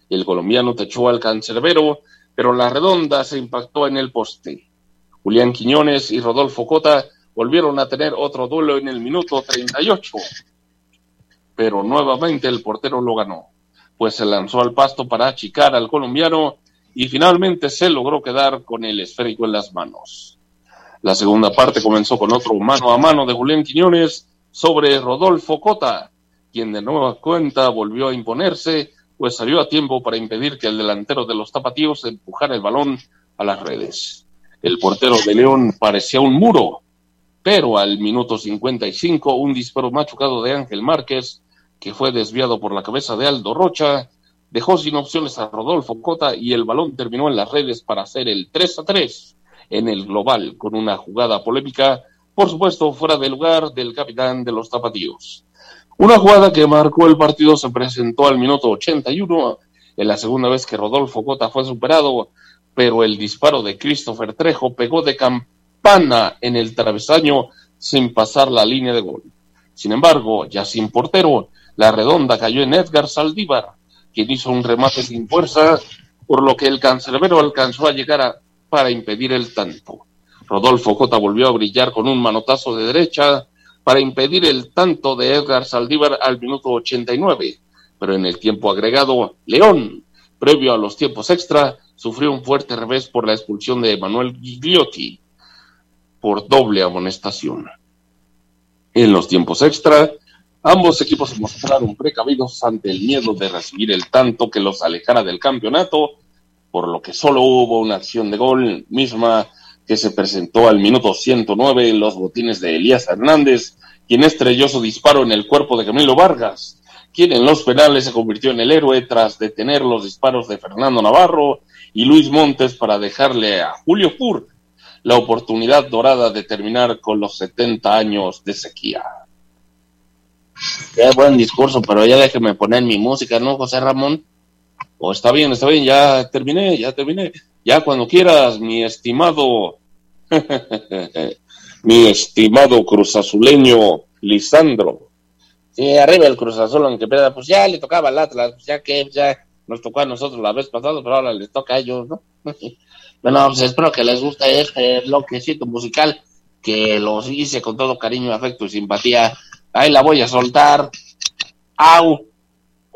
El colombiano techó al cancerbero, pero la redonda se impactó en el poste. Julián Quiñones y Rodolfo Cota volvieron a tener otro duelo en el minuto 38, pero nuevamente el portero lo ganó, pues se lanzó al pasto para achicar al colombiano y finalmente se logró quedar con el esférico en las manos. La segunda parte comenzó con otro mano a mano de Julián Quiñones sobre Rodolfo Cota, quien de nueva cuenta volvió a imponerse, pues salió a tiempo para impedir que el delantero de los tapatíos empujara el balón a las redes. El portero de León parecía un muro, pero al minuto 55 un disparo machucado de Ángel Márquez, que fue desviado por la cabeza de Aldo Rocha, dejó sin opciones a Rodolfo Cota y el balón terminó en las redes para hacer el 3 a 3 en el global, con una jugada polémica, por supuesto fuera de lugar del capitán de los tapatíos. Una jugada que marcó el partido se presentó al minuto 81 en la segunda vez que Rodolfo Cota fue superado, pero el disparo de Christopher Trejo pegó de campana en el travesaño sin pasar la línea de gol. Sin embargo, ya sin portero, la redonda cayó en Edgar Saldívar, quien hizo un remate sin fuerza, por lo que el cancerbero alcanzó a llegar a- para impedir el tanto. Rodolfo Cota volvió a brillar con un manotazo de derecha para impedir el tanto de Edgar Saldívar al minuto 89, pero en el tiempo agregado, León, previo a los tiempos extra, sufrió un fuerte revés por la expulsión de Emanuel Gigliotti por doble amonestación. En los tiempos extra, ambos equipos se mostraron precavidos ante el miedo de recibir el tanto que los alejara del campeonato, por lo que solo hubo una acción de gol misma que se presentó al minuto 109 en los botines de Elías Hernández, quien estrelló su disparo en el cuerpo de Camilo Vargas, quien en los penales se convirtió en el héroe tras detener los disparos de Fernando Navarro y Luis Montes para dejarle a Julio Pur la oportunidad dorada de terminar con los 70 años de sequía. Qué buen discurso, pero ya déjeme poner mi música, ¿no, José Ramón? O está bien, está bien, ya terminé, ya terminé. Ya cuando quieras, mi estimado, mi estimado cruzazuleño Lisandro. Sí, arriba el Cruz Azul, aunque pierda, pues ya le tocaba al Atlas, pues ya que ya nos tocó a nosotros la vez pasada, pero ahora les toca a ellos, ¿no? bueno, pues espero que les guste este bloquecito musical, que los hice con todo cariño, afecto y simpatía. Ahí la voy a soltar. ¡Au!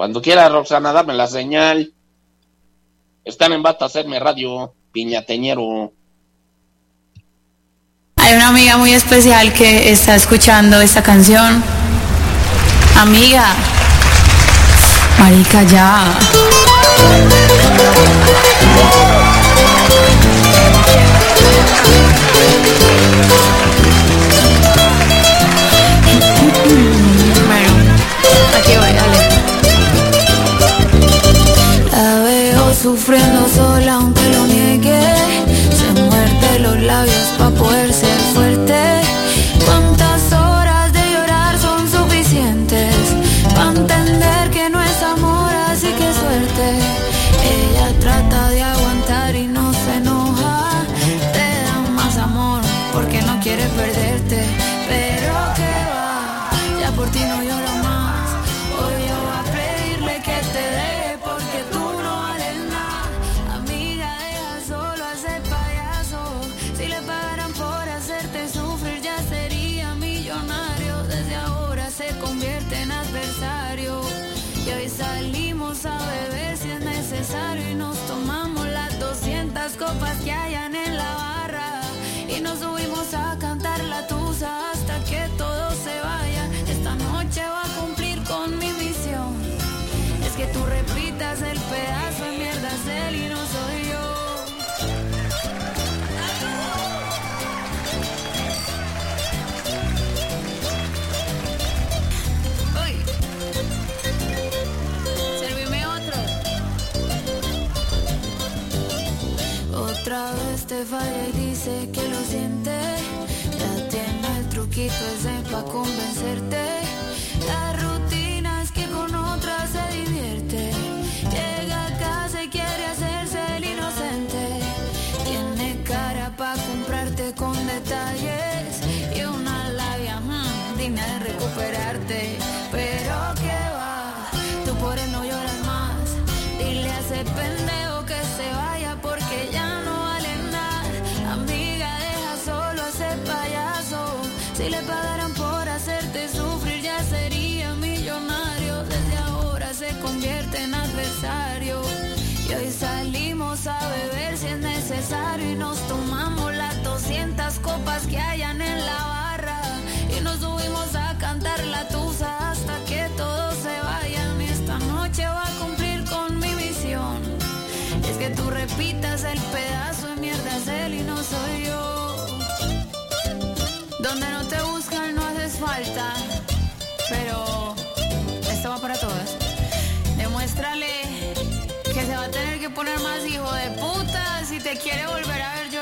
Cuando quiera, Roxana, dame la señal. Están en Bata Hacerme Radio, piñateñero. Hay una amiga muy especial que está escuchando esta canción. Amiga. Marica, ya. Veo sufriendo tú repitas el pedazo de mierda es él y no soy yo. Otra vez te falla y dice que lo siente. Ya tiene el truquito ese pa' convencerte. Copas que hayan en la barra. Y nos subimos a cantar la tusa hasta que todos se vayan. Y esta noche va a cumplir con mi misión. Es que tú repitas el pedazo de mierda es él y no soy yo. Donde no te buscan no haces falta. Pero esto va para todas. Demuéstrale que se va a tener que poner más hijo de puta si te quiere volver a ver llorar.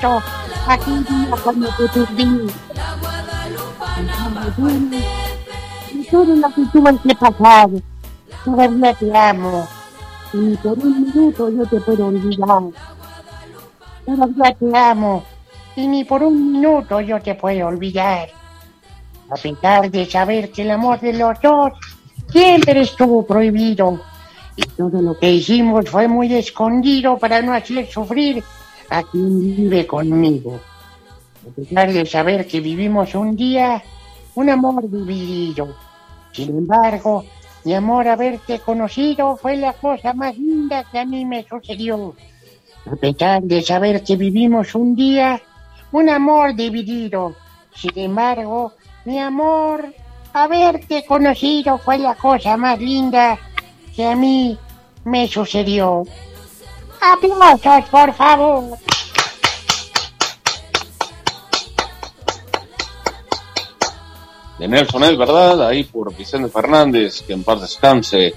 Lamento. Aquí día cuando perdí. Y todo lo que tuve que pasar. Todavía te amo. Y por un minuto yo te puedo olvidar. Todavía te amo. Y ni por un minuto yo te puedo olvidar. A pesar de saber que el amor de los dos siempre estuvo prohibido. Y todo lo que hicimos fue muy escondido para no hacer sufrir a quien vive conmigo. A pesar de saber que vivimos un día, un amor dividido. Sin embargo, mi amor haberte conocido fue la cosa más linda que a mí me sucedió. A pesar de saber que vivimos un día, un amor dividido. Sin embargo, mi amor, haberte conocido fue la cosa más linda que a mí me sucedió. Aplausos, por favor. de Nelson es verdad, ahí por Vicente Fernández, que en paz descanse,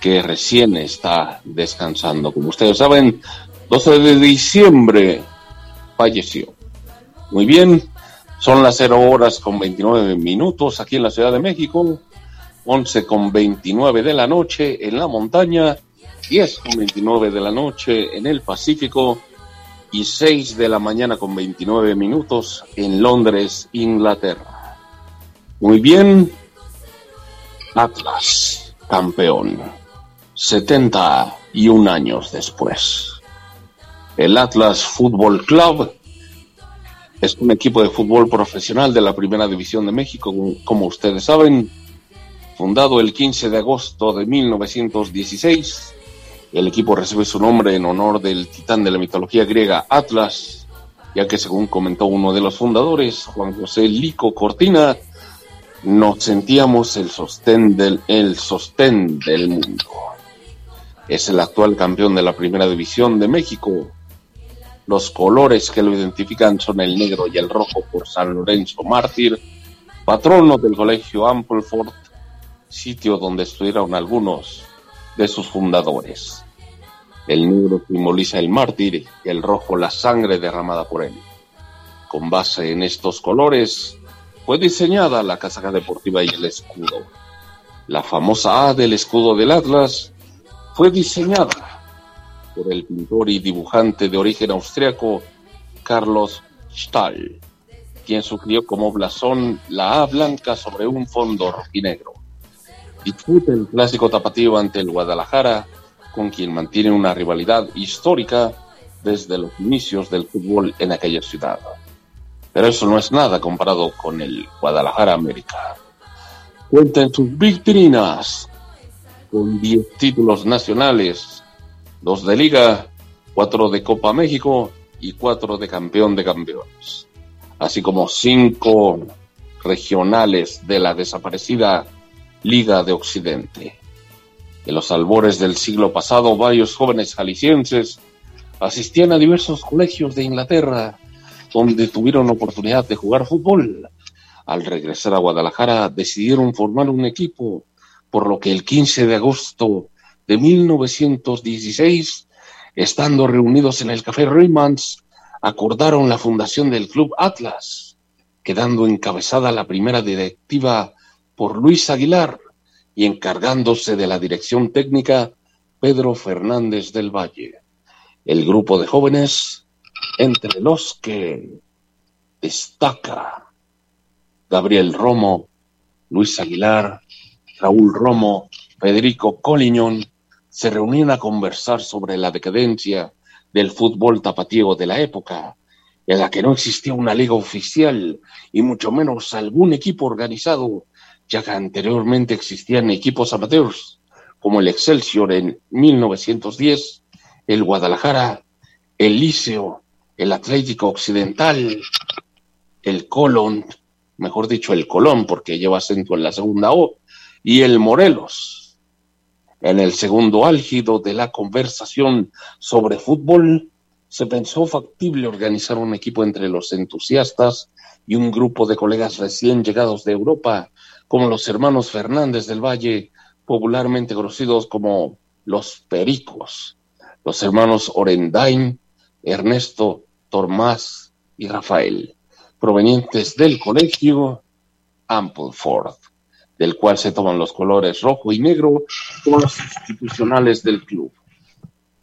que recién está descansando. Como ustedes saben, 12 de diciembre falleció. Muy bien, son las 0 horas con 29 minutos aquí en la Ciudad de México, 11 con 29 de la noche en la montaña, 10 con 29 de la noche en el Pacífico y 6 de la mañana con 29 minutos en Londres, Inglaterra. Muy bien. Atlas, campeón. 71 años después. El Atlas Fútbol Club es un equipo de fútbol profesional de la Primera División de México, como ustedes saben, fundado el 15 de agosto de 1916. El equipo recibe su nombre en honor del titán de la mitología griega Atlas, ya que según comentó uno de los fundadores, Juan José Lico Cortina, nos sentíamos el sostén del, el sostén del mundo. Es el actual campeón de la Primera División de México. Los colores que lo identifican son el negro y el rojo por San Lorenzo Mártir, patrono del colegio Ampleford, sitio donde estuvieron algunos de sus fundadores. El negro simboliza el mártir y el rojo la sangre derramada por él. Con base en estos colores fue diseñada la casaca deportiva y el escudo. La famosa A del escudo del Atlas fue diseñada por el pintor y dibujante de origen austriaco Carlos Stahl, quien sugirió como blasón la A blanca sobre un fondo rojinegro. Disputa el clásico tapatío ante el Guadalajara, con quien mantiene una rivalidad histórica desde los inicios del fútbol en aquella ciudad. Pero eso no es nada comparado con el Guadalajara América. Cuenta en sus vitrinas con 10 títulos nacionales, dos de Liga, cuatro de Copa México y cuatro de Campeón de Campeones, así como cinco regionales de la desaparecida Liga de Occidente. En los albores del siglo pasado, varios jóvenes jaliscienses asistían a diversos colegios de Inglaterra donde tuvieron oportunidad de jugar fútbol. Al regresar a Guadalajara decidieron formar un equipo, por lo que el 15 de agosto de 1916, estando reunidos en el Café Raymans, acordaron la fundación del Club Atlas, quedando encabezada la primera directiva por Luis Aguilar y encargándose de la dirección técnica Pedro Fernández del Valle. El grupo de jóvenes, entre los que destaca Gabriel Romo, Luis Aguilar, Raúl Romo, Federico Coliñón, se reunían a conversar sobre la decadencia del fútbol tapatío de la época, en la que no existía una liga oficial y mucho menos algún equipo organizado, ya que anteriormente existían equipos amateurs como el Excelsior en 1910, el Guadalajara, el Liceo, el Atlético Occidental, el Colón, mejor dicho, el Colón, porque lleva acento en la segunda O, y el Morelos. En el segundo álgido de la conversación sobre fútbol, se pensó factible organizar un equipo entre los entusiastas y un grupo de colegas recién llegados de Europa, como los hermanos Fernández del Valle, popularmente conocidos como los Pericos, los hermanos Orendain, Ernesto, Tomás y Rafael, provenientes del colegio Ampleford, del cual se toman los colores rojo y negro como los institucionales del club.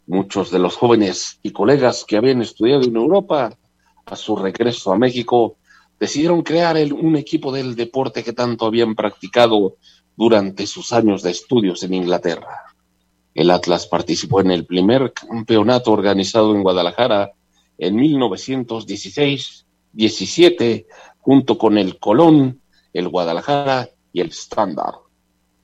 Muchos de los jóvenes y colegas que habían estudiado en Europa, a su regreso a México, decidieron crear el- un equipo del deporte que tanto habían practicado durante sus años de estudios en Inglaterra. El Atlas participó en el primer campeonato organizado en Guadalajara en 1916-17, junto con el Colón, el Guadalajara y el Standard.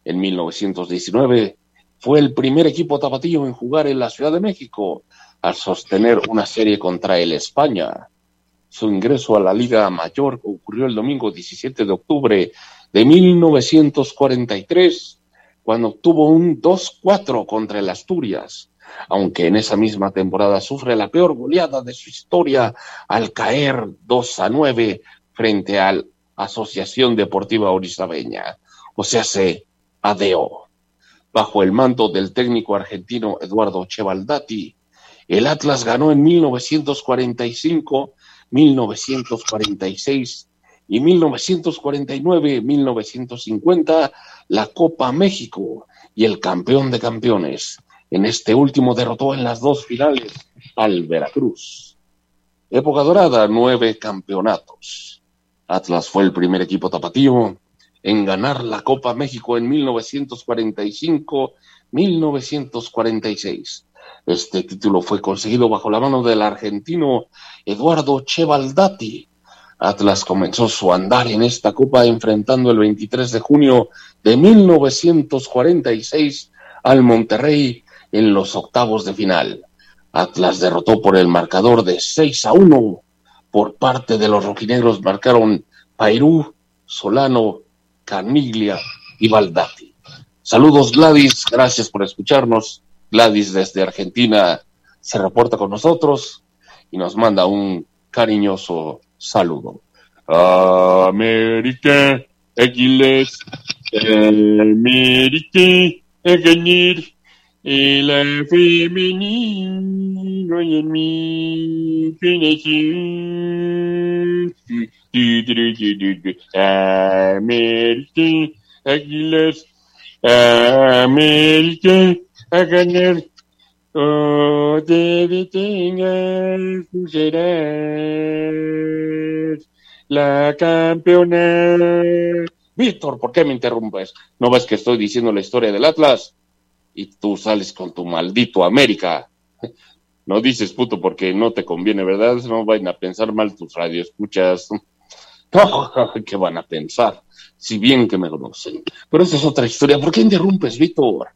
En 1919 fue el primer equipo tapatío en jugar en la Ciudad de México, al sostener una serie contra el España. Su ingreso a la Liga Mayor ocurrió el domingo 17 de octubre de 1943, cuando obtuvo un 2-4 contra el Asturias, aunque en esa misma temporada sufre la peor goleada de su historia al caer 2-9 frente al Asociación Deportiva Orizabeña, o sea, se ADO. Bajo el mando del técnico argentino Eduardo Chevaldati, el Atlas ganó en 1945, 1946 y 1949-1950 la Copa México y el campeón de campeones. En este último derrotó en las dos finales al Veracruz. Época dorada, nueve campeonatos. Atlas fue el primer equipo tapatío en ganar la Copa México en 1945-1946. Este título fue conseguido bajo la mano del argentino Eduardo Chevaldati. Atlas comenzó su andar en esta copa enfrentando el 23 de junio de 1946 al Monterrey en los octavos de final. Atlas derrotó por el marcador de 6 a 1. Por parte de los rojinegros marcaron Pairú, Solano, Caniglia y Baldati. Saludos Gladys, gracias por escucharnos. Gladys desde Argentina se reporta con nosotros y nos manda un cariñoso saludo. América, Aquiles, América a ganar el femenino y en du. América, Águilas, América a ganar. Oh, te detengas, la campeona. Víctor, ¿por qué me interrumpes? ¿No ves que estoy diciendo la historia del Atlas? Y tú sales con tu maldito América. No dices puto porque no te conviene, ¿verdad? No vayan a pensar mal tus radioescuchas. ¿Qué van a pensar? Si bien que me conocen. Pero esa es otra historia. ¿Por qué interrumpes, Víctor?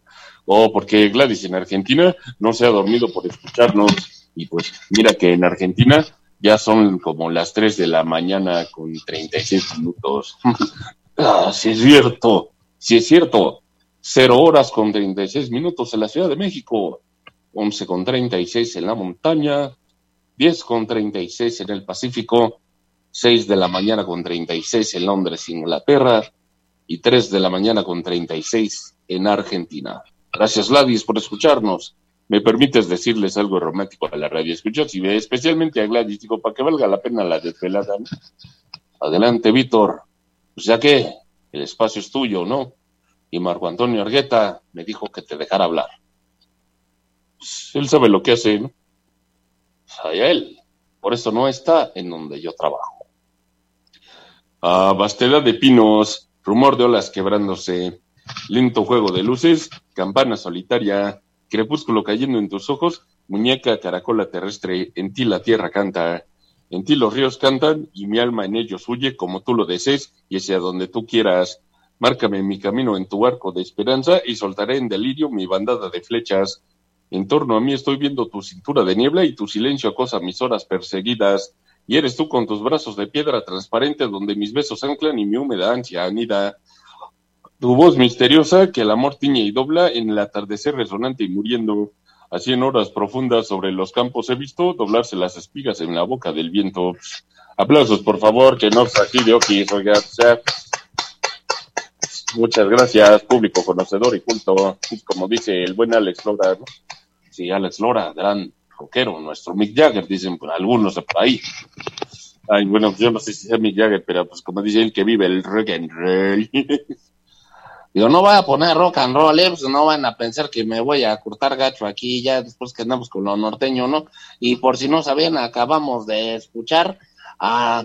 Oh, porque Gladys en Argentina no se ha dormido por escucharnos. Y pues mira que en Argentina ya son como las 3 de la mañana con 36 minutos. ah, sí es cierto, sí es cierto. Cero horas con 36 minutos en la Ciudad de México. 11 con 36 en la montaña. 10 con 36 en el Pacífico. 6 de la mañana con 36 en Londres, Inglaterra. Y 3 de la mañana con 36 en Argentina. Gracias, Gladys, por escucharnos. ¿Me permites decirles algo romántico a la radio? Escuchas y especialmente a Gladys, digo, para que valga la pena la desvelada. Adelante, Víctor. Pues ya que el espacio es tuyo, ¿no? Y Marco Antonio Argueta me dijo que te dejara hablar. Pues, él sabe lo que hace, ¿no? Pues, allá él. Por eso no está en donde yo trabajo. Ah, Basteda de pinos, rumor de olas quebrándose, lento juego de luces, campana solitaria, crepúsculo cayendo en tus ojos, muñeca caracola terrestre, en ti la tierra canta, en ti los ríos cantan y mi alma en ellos huye como tú lo desees y hacia donde tú quieras. Márcame mi camino en tu arco de esperanza y soltaré en delirio mi bandada de flechas. En torno a mí estoy viendo tu cintura de niebla y tu silencio acosa mis horas perseguidas. Y eres tú con tus brazos de piedra transparente donde mis besos anclan y mi húmeda ansia anida. Tu voz misteriosa que el amor tiñe y dobla en el atardecer resonante y muriendo. Así en horas profundas sobre los campos he visto doblarse las espigas en la boca del viento. Aplausos, por favor, que no aquí de Oquis, oiga, Muchas gracias, público conocedor y culto. Como dice el buen Alex Lora, ¿no? Sí, Alex Lora, gran rockero, nuestro Mick Jagger, dicen algunos por ahí. Ay, bueno, yo no sé si sea Mick Jagger, pero pues como dice él que vive el rock and. Digo, no voy a poner rock and roll, ¿eh? pues no van a pensar que me voy a cortar gacho aquí ya después que andamos con lo norteño, ¿no? Y por si no sabían, acabamos de escuchar a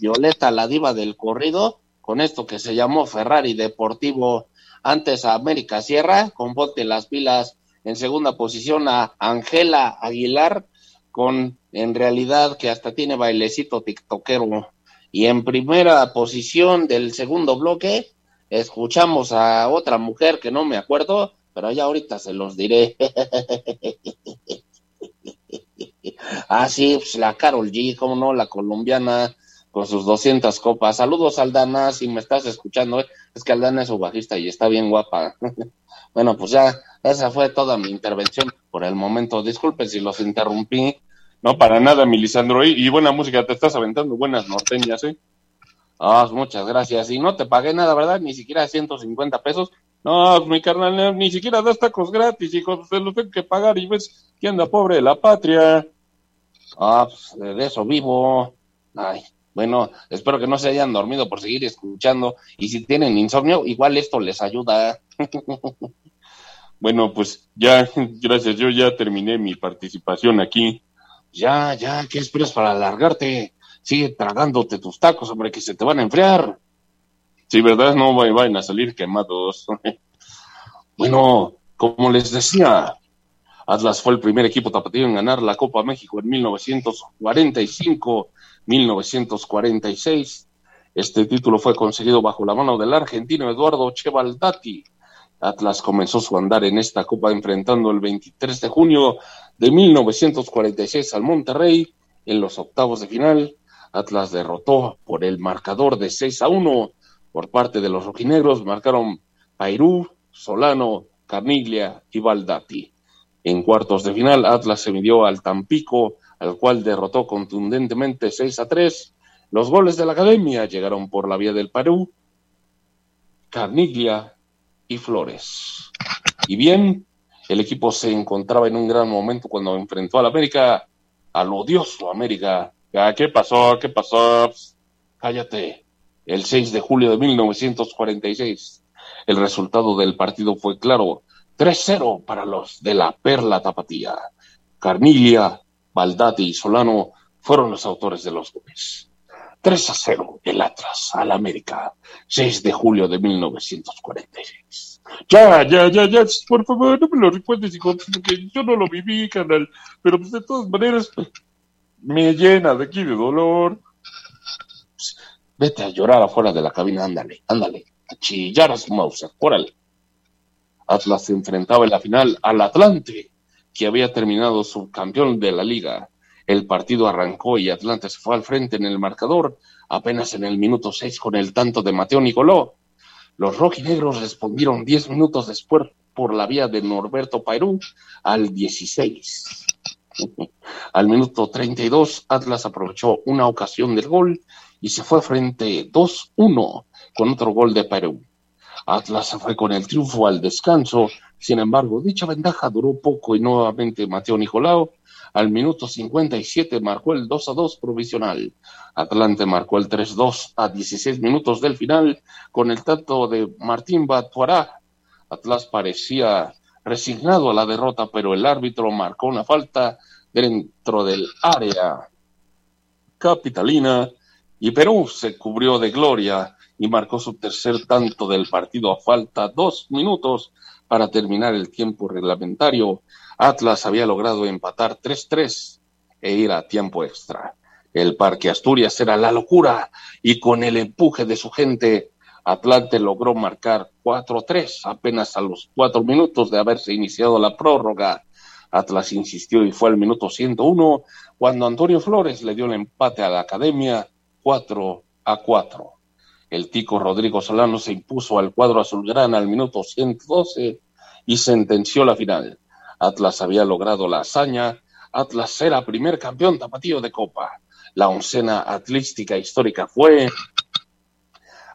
Violeta, la diva del corrido, con esto que se llamó Ferrari Deportivo antes a América Sierra, con Ponte las pilas en segunda posición a Angela Aguilar, con en realidad que hasta tiene bailecito tiktokero. Y en primera posición del segundo bloque, escuchamos a otra mujer que no me acuerdo, pero ya ahorita se los diré. ah, sí, pues la Carol G, cómo no, la colombiana con sus 200 copas. Saludos, Aldana, si me estás escuchando, ¿eh? es que Aldana es su bajista y está bien guapa. bueno, pues ya, esa fue toda mi intervención por el momento. Disculpen si los interrumpí. No, para nada, mi Lisandro. Y, y buena música, te estás aventando buenas norteñas, ¿eh? Ah, muchas gracias. Y no te pagué nada, ¿verdad? Ni siquiera 150 pesos. No, mi carnal, ni siquiera das tacos gratis, hijo. Se los tengo que pagar y ves que anda pobre de la patria. Ah, pues de eso vivo. Ay, bueno, espero que no se hayan dormido por seguir escuchando. Y si tienen insomnio, igual esto les ayuda. bueno, pues ya, gracias. Yo ya terminé mi participación aquí. Ya, ya, ¿qué esperas para alargarte? Sigue tragándote tus tacos, hombre, que se te van a enfriar. Sí, ¿verdad? No vayan a salir quemados. bueno, como les decía, Atlas fue el primer equipo tapatío en ganar la Copa México en 1945, 1946. Este título fue conseguido bajo la mano del argentino Eduardo Chevaldati. Atlas comenzó su andar en esta Copa enfrentando el 23 de junio de 1946 al Monterrey en los octavos de final. Atlas derrotó por el marcador de 6 a 1 por parte de los rojinegros. Marcaron Pairú, Solano, Carniglia y Baldati. En cuartos de final, Atlas se midió al Tampico, al cual derrotó contundentemente 6 a 3. Los goles de la academia llegaron por la vía del Perú. Carniglia y Flores. Y bien, el equipo se encontraba en un gran momento cuando enfrentó al América, al odioso América. Ah, ¿Qué pasó? ¿Qué pasó? Psst, Cállate. El 6 de julio de 1946, el resultado del partido fue claro, 3-0 para los de la Perla Tapatía. Carniglia, Baldati y Solano fueron los autores de los goles. 3 a 0 el Atlas al América, 6 de julio de 1946. Ya, ya, ya, ya, por favor, no me lo recuerdes, hijo, porque yo no lo viví, canal. Pero pues, de todas maneras, me llena de aquí de dolor. Vete a llorar afuera de la cabina, ándale, ándale, a chillar a su Mauser, órale. Atlas se enfrentaba en la final al Atlante, que había terminado subcampeón de la liga. El partido arrancó y Atlante se fue al frente en el marcador, apenas en el minuto 6 con el tanto de Mateo Nicoló. Los rojinegros respondieron 10 minutos después por la vía de Norberto Pairú al 16. Al minuto 32, Atlas aprovechó una ocasión del gol y se fue frente 2-1 con otro gol de Perú. Atlas se fue con el triunfo al descanso, sin embargo, dicha ventaja duró poco y nuevamente Mateo Nicolau al minuto 57 marcó el 2-2 provisional. Atlante marcó el 3-2 a 16 minutos del final con el tanto de Martín Batuará. Atlas parecía resignado a la derrota, pero el árbitro marcó una falta dentro del área capitalina y Perú se cubrió de gloria y marcó su tercer tanto del partido a falta dos minutos para terminar el tiempo reglamentario. Atlas había logrado empatar 3-3 e ir a tiempo extra. El Parque Asturias era la locura y con el empuje de su gente, Atlante logró marcar 4-3 apenas a los cuatro minutos de haberse iniciado la prórroga. Atlas insistió y fue al minuto 101 cuando Antonio Flores le dio el empate a la academia 4 a 4. El tico Rodrigo Solano se impuso al cuadro azulgrana al minuto 112 y sentenció la final. Atlas había logrado la hazaña. Atlas era primer campeón tapatío de Copa. La oncena atlística histórica fue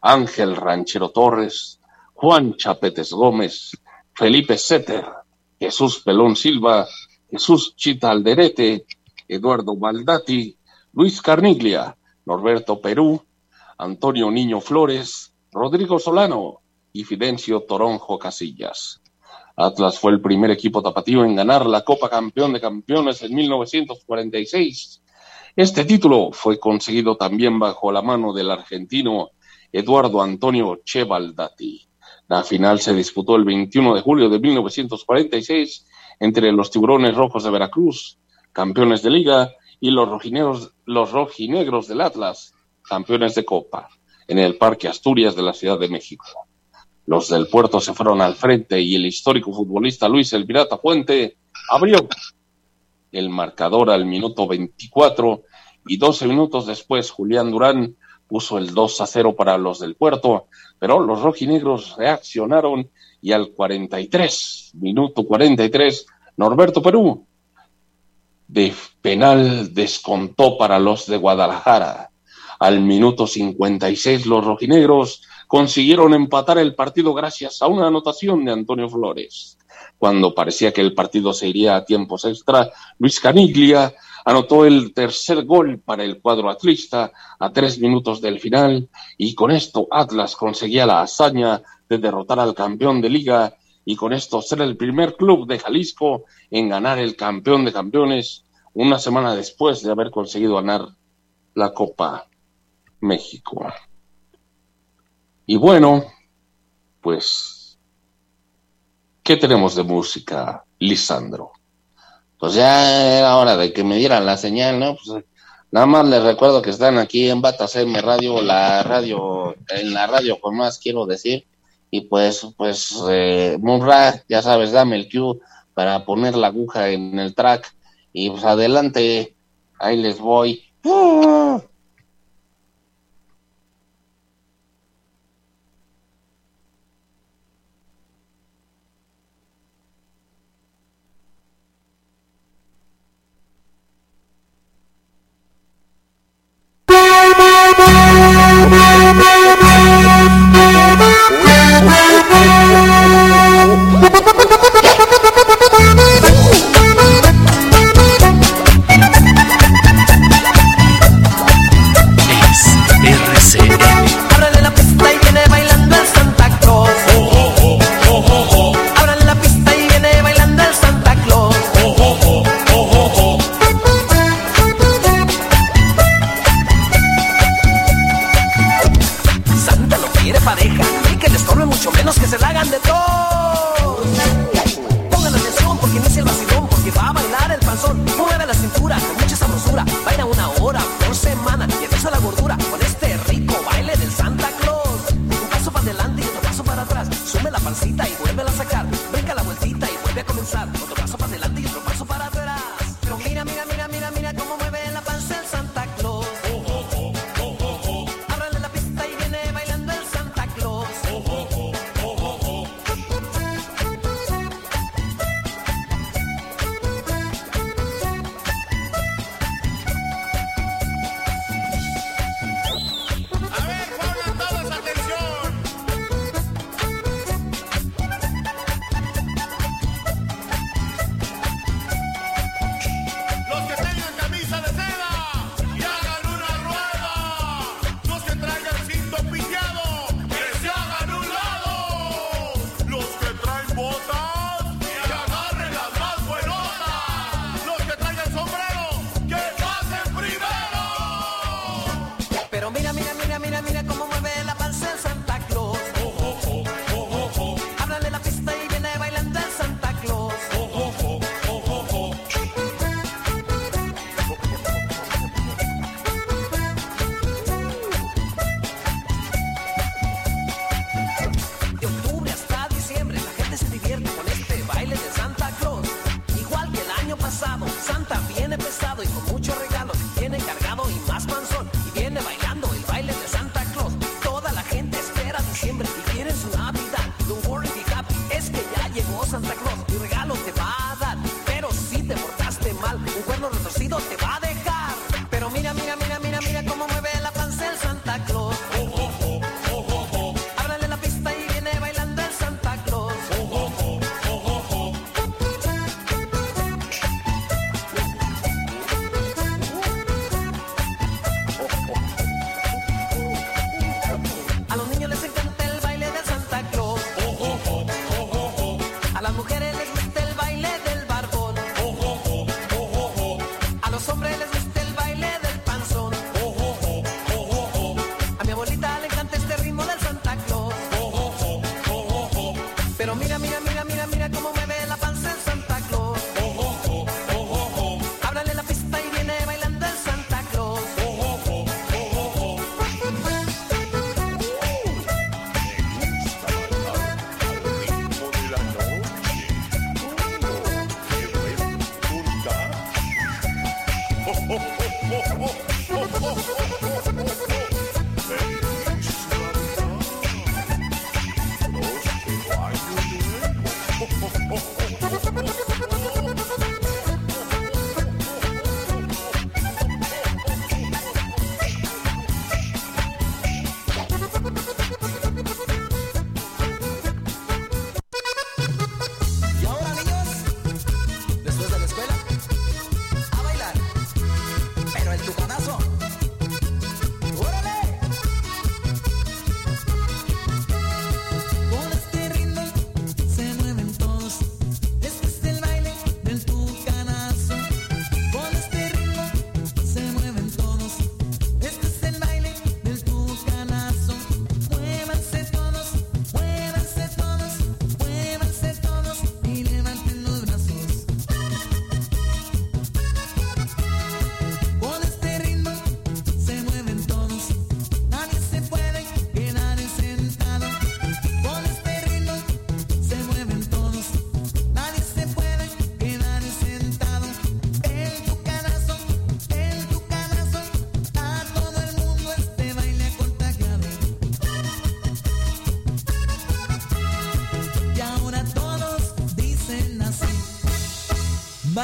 Ángel Ranchero Torres, Juan Chapetes Gómez, Felipe Setter, Jesús Pelón Silva, Jesús Chita Alderete, Eduardo Baldati, Luis Carniglia, Norberto Perú, Antonio Niño Flores, Rodrigo Solano y Fidencio Toronjo Casillas. Atlas fue el primer equipo tapatío en ganar la Copa Campeón de Campeones en 1946. Este título fue conseguido también bajo la mano del argentino Eduardo Antonio Chevaldati. La final se disputó el 21 de julio de 1946 entre los Tiburones Rojos de Veracruz, campeones de liga, y los rojinegros, del Atlas, campeones de Copa, en el Parque Asturias de la Ciudad de México. Los del puerto se fueron al frente y el histórico futbolista Luis El Pirata Fuente abrió el marcador al minuto 24 y 12 minutos después Julián Durán puso el 2 a 0 para los del puerto, pero los rojinegros reaccionaron y al 43, minuto 43, Norberto Perú de penal descontó para los de Guadalajara. Al minuto 56 los rojinegros consiguieron empatar el partido gracias a una anotación de Antonio Flores. Cuando parecía que el partido se iría a tiempos extra, Luis Caniglia anotó el tercer gol para el cuadro atlista a tres minutos del final y con esto Atlas conseguía la hazaña de derrotar al campeón de liga y con esto ser el primer club de Jalisco en ganar el campeón de campeones una semana después de haber conseguido ganar la Copa México. Y bueno, pues, ¿qué tenemos de música, Lisandro? Pues ya era hora de que me dieran la señal, ¿no? Pues nada más les recuerdo que están aquí en Batas M Radio, la radio, en la radio con más quiero decir. Y pues, pues, eh, Munra, ya sabes, dame el cue para poner la aguja en el track. Y pues adelante, ahí les voy. Thank you. Y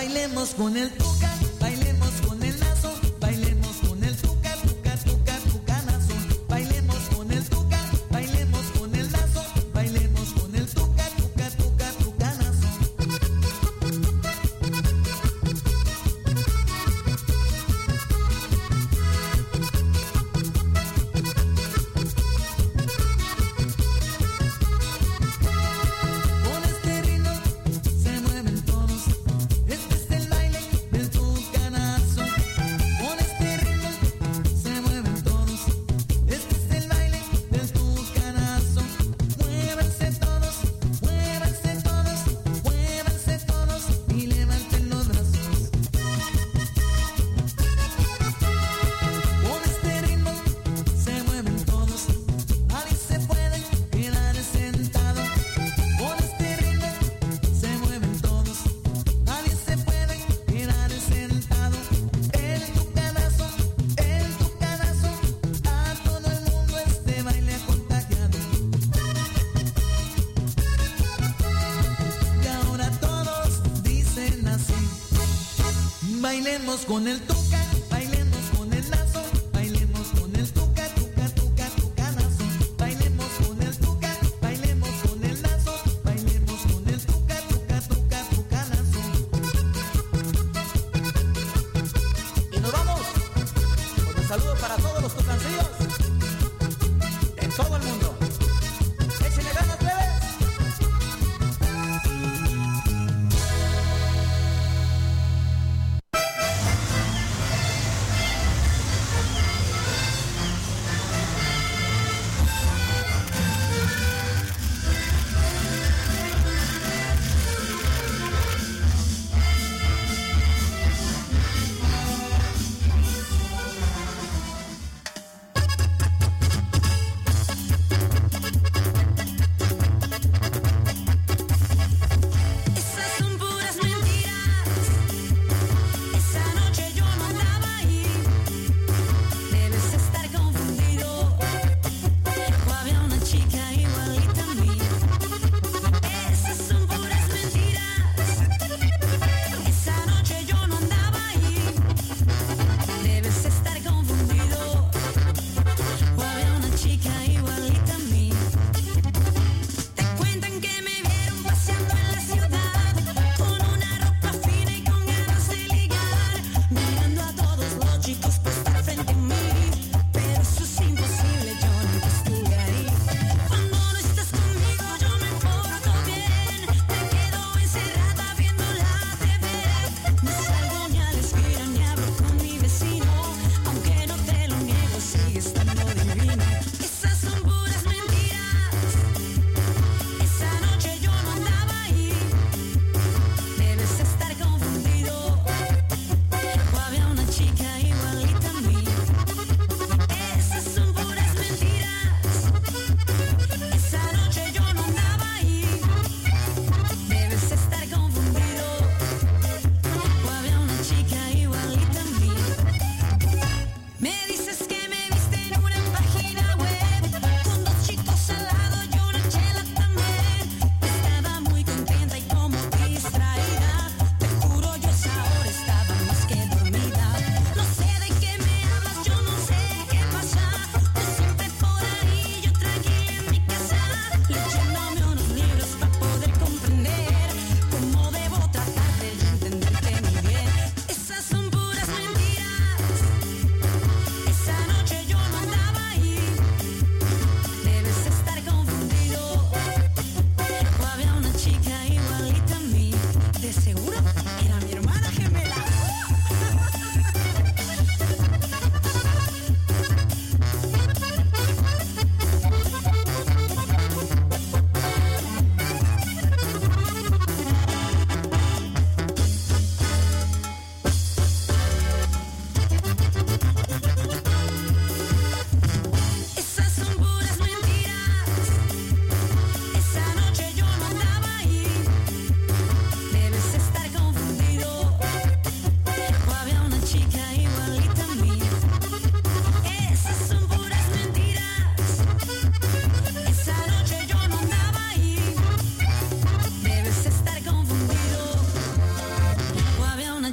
Bailemos con el con el toque.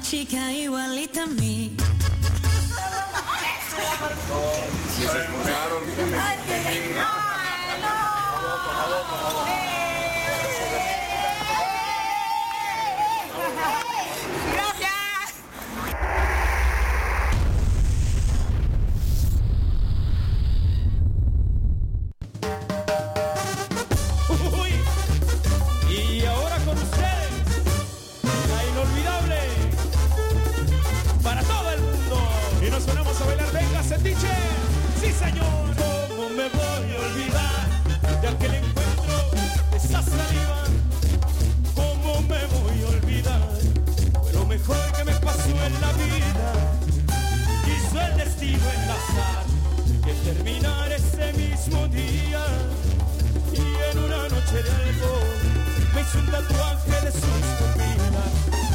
chica igualita a mí. mejor que me pasó en la vida. Quiso el destino enlazar que terminar ese mismo día. Y en una noche de algo me hizo un tatuaje de sus pupilas.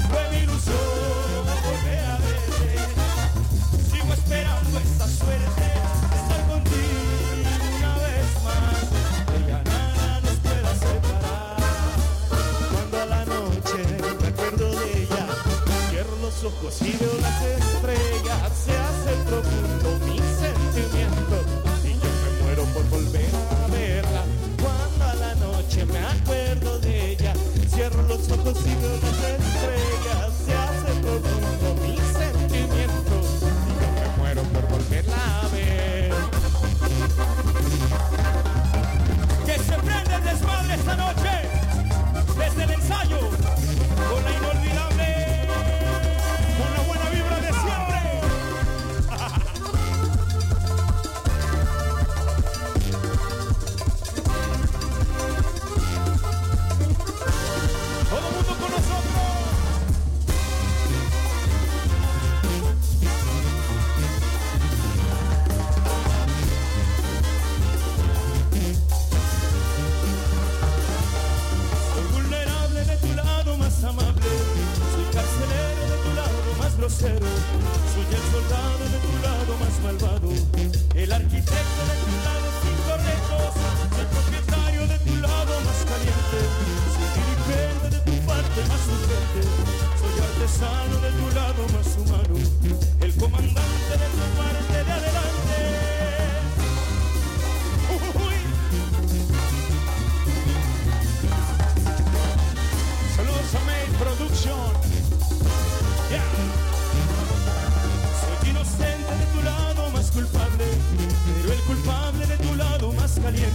ojos y veo las estrellas, se hace profundo mi sentimiento. Y yo me muero por volver a verla. Cuando a la noche me acuerdo de ella, cierro los ojos y veo las estrellas, se hace profundo mi sentimiento. Y yo me muero por volverla a ver. Que se prende el desmadre esta noche, desde el ensayo. soy el soldado de tu lado más malvado, el arquitecto de tu lado sin correctos, el propietario de tu lado más caliente, soy dirigente de tu parte más urgente, soy artesano de tu lado más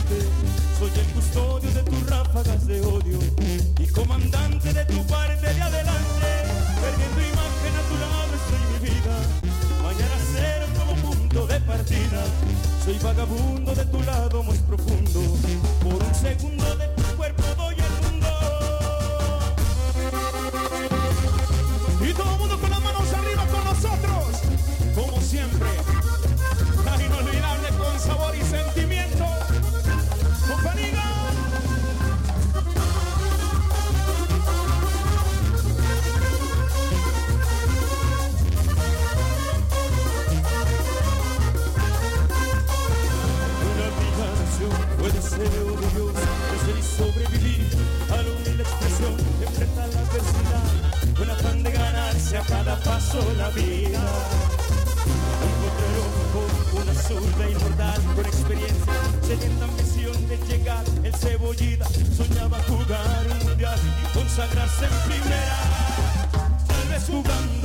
Soy el custodio de tus ráfagas de odio y comandante de tu parte de adelante. Perdiendo imagen a tu lado estoy mi vida. Mañana ser como punto de partida. Soy vagabundo de tu lado más profundo.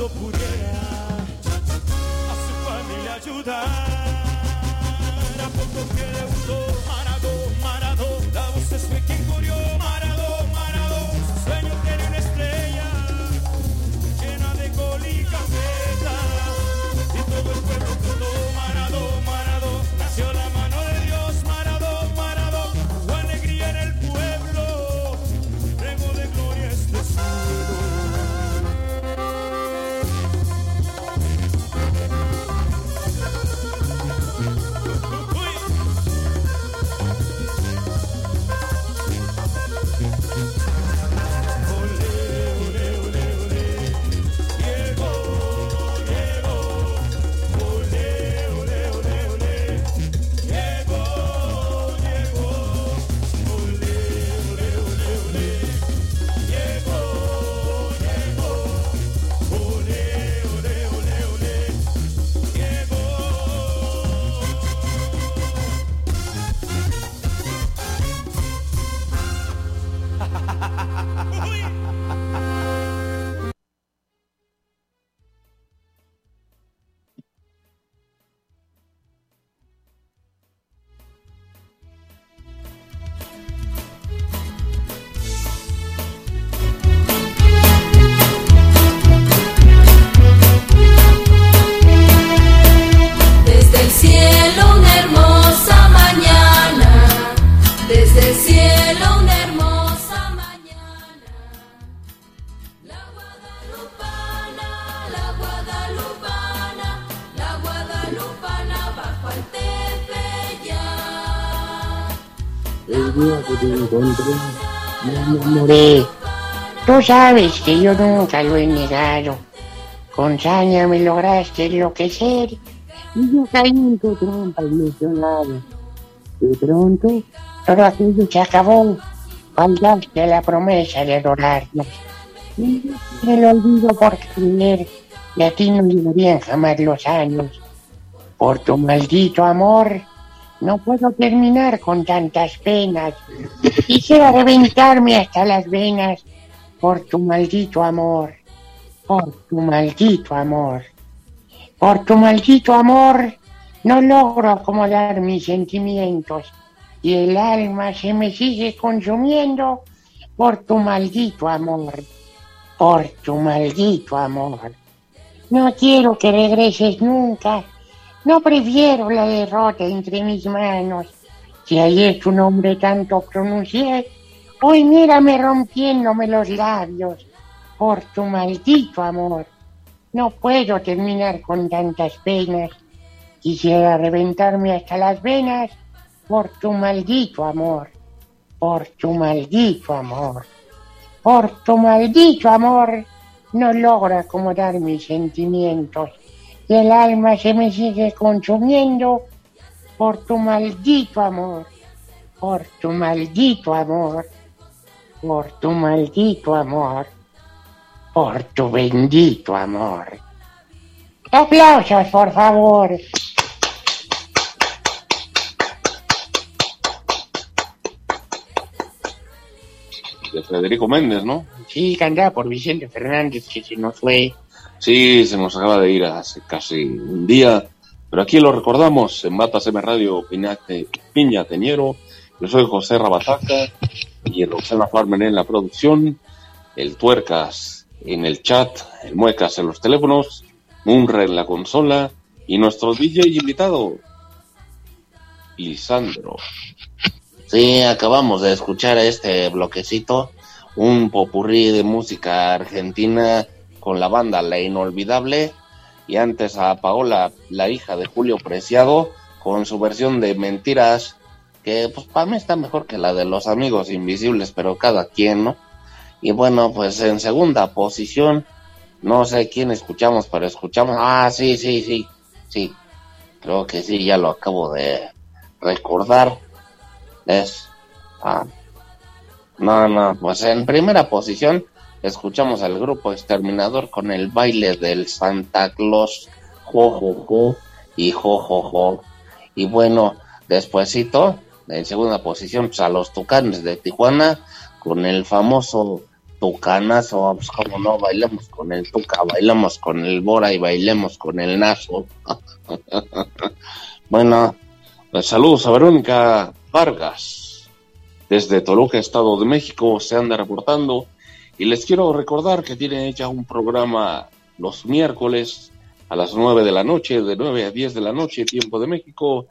Jugando pudiera a su familia ayudar. A poco que le sabes que yo nunca lo he negado. Con saña me lograste enloquecer y yo caí en tu trampa ilusionado. De pronto, todo aquello se acabó. Faltaste a la promesa de adorarnos. Y me lo olvido por creer y a ti no llegarían jamás los años. Por tu maldito amor, no puedo terminar con tantas penas. Quisiera reventarme hasta las venas por tu maldito amor, por tu maldito amor. Por tu maldito amor no logro acomodar mis sentimientos y el alma se me sigue consumiendo por tu maldito amor, por tu maldito amor. No quiero que regreses nunca, no prefiero la derrota entre mis manos. Si ayer tu nombre tanto pronuncié, hoy mírame rompiéndome los labios. Por tu maldito amor. No puedo terminar con tantas penas. Quisiera reventarme hasta las venas. Por tu maldito amor, por tu maldito amor, por tu maldito amor. No logro acomodar mis sentimientos. Y el alma se me sigue consumiendo. Por tu maldito amor, por tu maldito amor, por tu maldito amor, por tu bendito amor. Aplausos, por favor. De Federico Méndez, ¿no? Sí, cantada por Vicente Fernández, que se nos fue. Sí, se nos acaba de ir hace casi un día, pero aquí lo recordamos en Batas M Radio Piña Teñero, Soy José Rabataca y Roxana Farmer en la producción, el Tuercas en el chat, el Muecas en los teléfonos, Munra en la consola y nuestro DJ invitado, Lisandro. Sí, acabamos de escuchar este bloquecito, un popurrí de música argentina con la banda La Inolvidable y antes a Paola, la hija de Julio Preciado, con su versión de Mentiras, que pues para mí está mejor que la de Los Amigos Invisibles, pero cada quien, ¿no? Y bueno, pues en segunda posición, no sé quién escuchamos, pero escuchamos, ah, sí, sí, sí, sí, creo que sí, ya lo acabo de recordar. Es, ah, no, no, pues en primera posición escuchamos al grupo Exterminador con el baile del Santa Claus, jo, y jo. Y bueno, despuesito, en segunda posición, pues a los Tucanes de Tijuana con el famoso Tucanazo, pues como no, bailemos con el Tuca, bailamos con el Bora y bailemos con el Nazo. bueno, pues saludos a Verónica Vargas. Desde Toluca, Estado de México, se anda reportando. Y les quiero recordar que tiene ya un programa los miércoles a las 9 de la noche, de 9 a 10 de la noche, tiempo de México,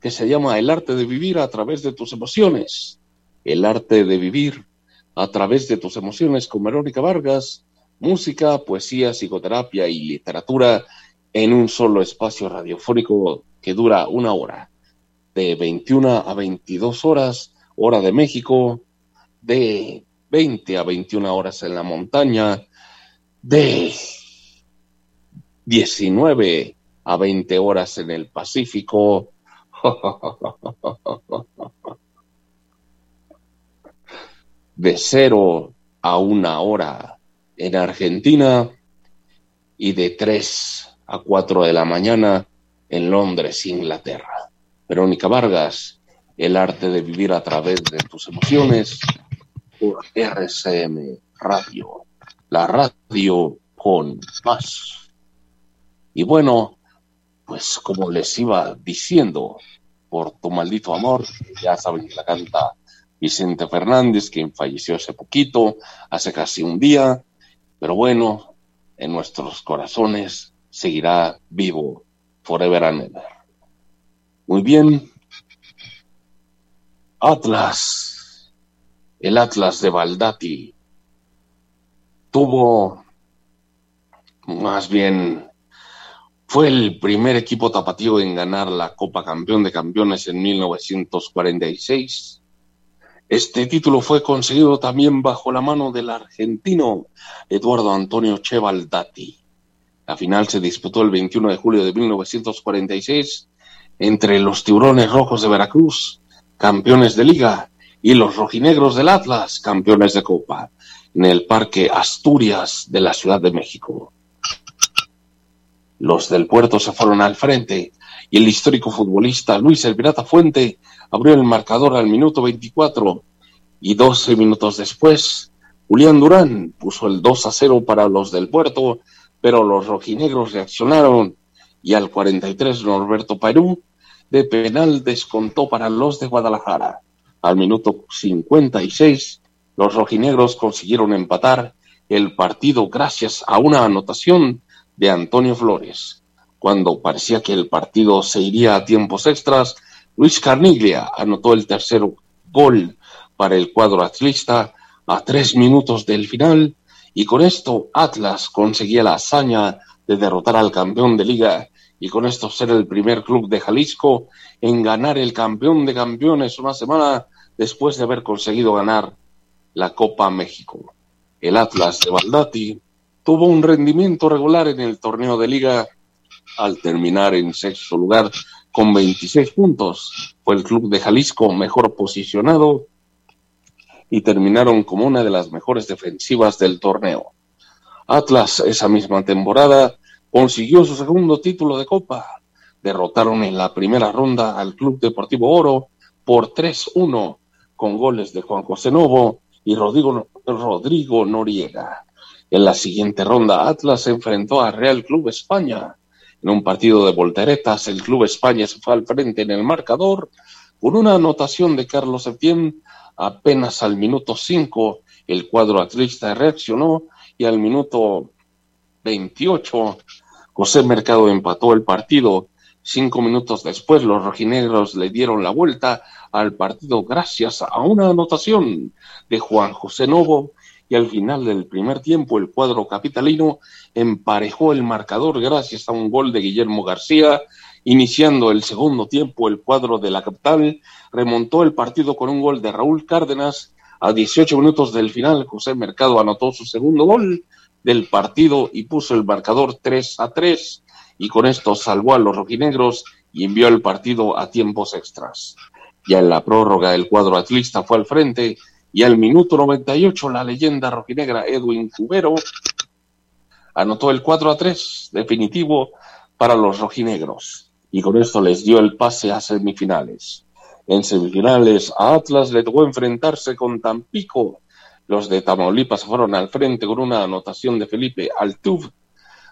que se llama El arte de vivir a través de tus emociones. El arte de vivir a través de tus emociones con Verónica Vargas, música, poesía, psicoterapia y literatura en un solo espacio radiofónico que dura una hora, de 21 a 22 horas, hora de México, de 20 a 21 horas en la montaña, de 19 a 20 horas en el Pacífico. De 0 a 1 hora en Argentina y de 3 a 4 de la mañana en Londres, Inglaterra. Verónica Vargas, el arte de vivir a través de tus emociones por RCM Radio, la radio con más. Y bueno, pues como les iba diciendo, por tu maldito amor, ya saben que la canta Vicente Fernández, quien falleció hace poquito, hace casi un día, pero bueno, en nuestros corazones seguirá vivo forever and ever. Muy bien, Atlas, el Atlas de Baldati, tuvo, más bien, fue el primer equipo tapatío en ganar la Copa Campeón de Campeones en 1946. Este título fue conseguido también bajo la mano del argentino Eduardo Antonio Che Baldati. La final se disputó el 21 de julio de 1946 entre los Tiburones Rojos de Veracruz, campeones de liga, y los Rojinegros del Atlas, campeones de Copa, en el Parque Asturias de la Ciudad de México. Los del puerto se fueron al frente y el histórico futbolista Luis El Pirata Fuente abrió el marcador al minuto 24 y 12 minutos después Julián Durán puso el 2 a 0 para los del puerto, pero los rojinegros reaccionaron y al 43 Norberto Perú de penal descontó para los de Guadalajara. Al minuto 56 los rojinegros consiguieron empatar el partido gracias a una anotación de Antonio Flores. Cuando parecía que el partido se iría a tiempos extras, Luis Carniglia anotó el tercer gol para el cuadro atlista a tres minutos del final y con esto Atlas conseguía la hazaña de derrotar al campeón de liga y con esto ser el primer club de Jalisco en ganar el campeón de campeones una semana después de haber conseguido ganar la Copa México. El Atlas de Baldati tuvo un rendimiento regular en el torneo de liga al terminar en sexto lugar con 26 puntos. Fue el club de Jalisco mejor posicionado y terminaron como una de las mejores defensivas del torneo. Atlas esa misma temporada consiguió su segundo título de Copa. Derrotaron en la primera ronda al Club Deportivo Oro por 3-1 con goles de Juan José Novo y Rodrigo, Rodrigo Noriega. En la siguiente ronda Atlas se enfrentó a Real Club España. En un partido de volteretas el Club España se fue al frente en el marcador Con una anotación de Carlos Septién, apenas al minuto 5 el cuadro atlista reaccionó y al minuto 28 José Mercado empató el partido. Cinco minutos después los rojinegros le dieron la vuelta al partido gracias a una anotación de Juan José Novo y al final del primer tiempo el cuadro capitalino emparejó el marcador gracias a un gol de Guillermo García. Iniciando el segundo tiempo, el cuadro de la capital remontó el partido con un gol de Raúl Cárdenas. A 18 minutos del final, José Mercado anotó su segundo gol del partido y puso el marcador 3 a 3 y con esto salvó a los rojinegros y envió el partido a tiempos extras. Ya en la prórroga el cuadro atlista fue al frente y al minuto 98 la leyenda rojinegra Edwin Cubero anotó el 4 a 3 definitivo para los rojinegros y con esto les dio el pase a semifinales. En semifinales a Atlas le tocó enfrentarse con Tampico. Los de Tamaulipas fueron al frente con una anotación de Felipe Altub.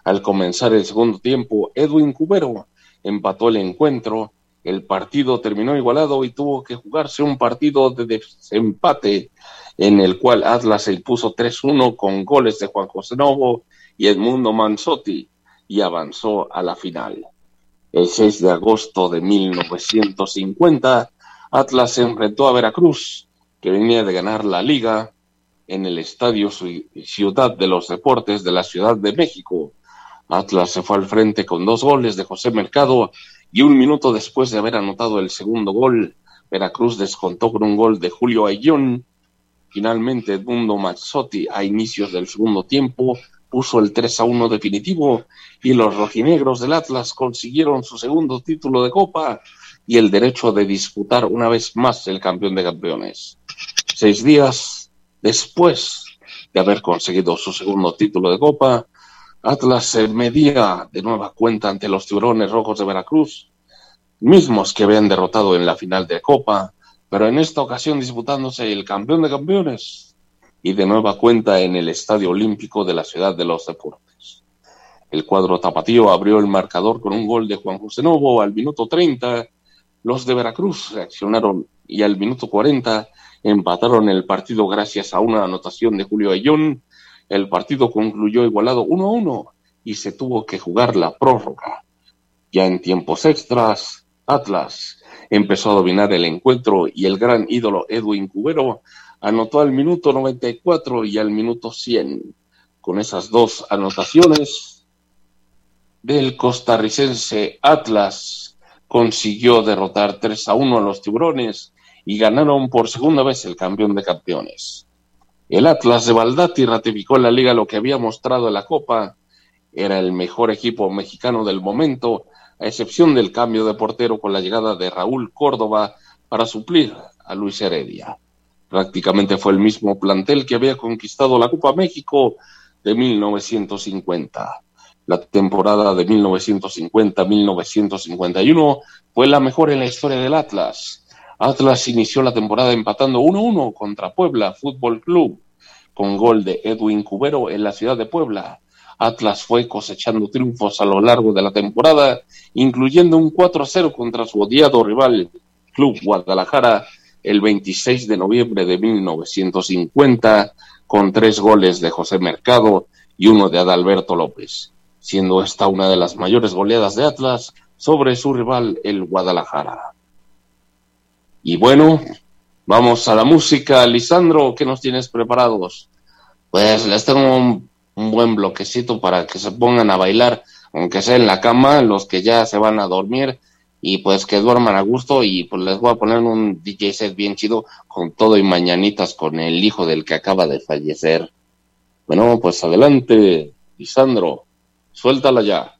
Al comenzar el segundo tiempo, Edwin Cubero empató el encuentro. El partido terminó igualado y tuvo que jugarse un partido de desempate en el cual Atlas se impuso 3-1 con goles de Juan José Novo y Edmundo Manzotti y avanzó a la final. El 6 de agosto de 1950, Atlas se enfrentó a Veracruz, que venía de ganar la liga en el Estadio Ciudad de los Deportes de la Ciudad de México. Atlas se fue al frente con dos goles de José Mercado y un minuto después de haber anotado el segundo gol, Veracruz descontó con un gol de Julio Ayllón. Finalmente, Edmundo Mazzotti, a inicios del segundo tiempo, puso el 3 a 1 definitivo y los rojinegros del Atlas consiguieron su segundo título de Copa y el derecho de disputar una vez más el campeón de campeones. Seis días después de haber conseguido su segundo título de Copa, Atlas se medía de nueva cuenta ante los tiburones rojos de Veracruz, mismos que habían derrotado en la final de Copa, pero en esta ocasión disputándose el campeón de campeones y de nueva cuenta en el Estadio Olímpico de la Ciudad de los Deportes. El cuadro tapatío abrió el marcador con un gol de Juan José Novo al minuto 30. Los de Veracruz reaccionaron y al minuto 40 empataron el partido gracias a una anotación de Julio Ayllón. El partido concluyó igualado 1 a 1 y se tuvo que jugar la prórroga. Ya en tiempos extras, Atlas empezó a dominar el encuentro y el gran ídolo Edwin Cubero anotó al minuto 94 y al minuto 100. Con esas dos anotaciones del costarricense Atlas consiguió derrotar 3 a 1 a los tiburones y ganaron por segunda vez el campeón de campeones. El Atlas de Baldati ratificó en la liga lo que había mostrado en la Copa. Era el mejor equipo mexicano del momento, a excepción del cambio de portero con la llegada de Raúl Córdoba para suplir a Luis Heredia. Prácticamente fue el mismo plantel que había conquistado la Copa México de 1950. La temporada de 1950-1951 fue la mejor en la historia del Atlas. Atlas inició la temporada empatando 1-1 contra Puebla Fútbol Club, con gol de Edwin Cubero en la ciudad de Puebla. Atlas fue cosechando triunfos a lo largo de la temporada, incluyendo un 4-0 contra su odiado rival Club Guadalajara el 26 de noviembre de 1950, con tres goles de José Mercado y uno de Adalberto López, siendo esta una de las mayores goleadas de Atlas sobre su rival, el Guadalajara. Y bueno, vamos a la música. Lisandro, ¿qué nos tienes preparados? Pues les tengo un, buen bloquecito para que se pongan a bailar, aunque sea en la cama, los que ya se van a dormir, y pues que duerman a gusto y pues les voy a poner un DJ set bien chido con todo y mañanitas con el hijo del que acaba de fallecer. Bueno, pues adelante, Lisandro, suéltala ya.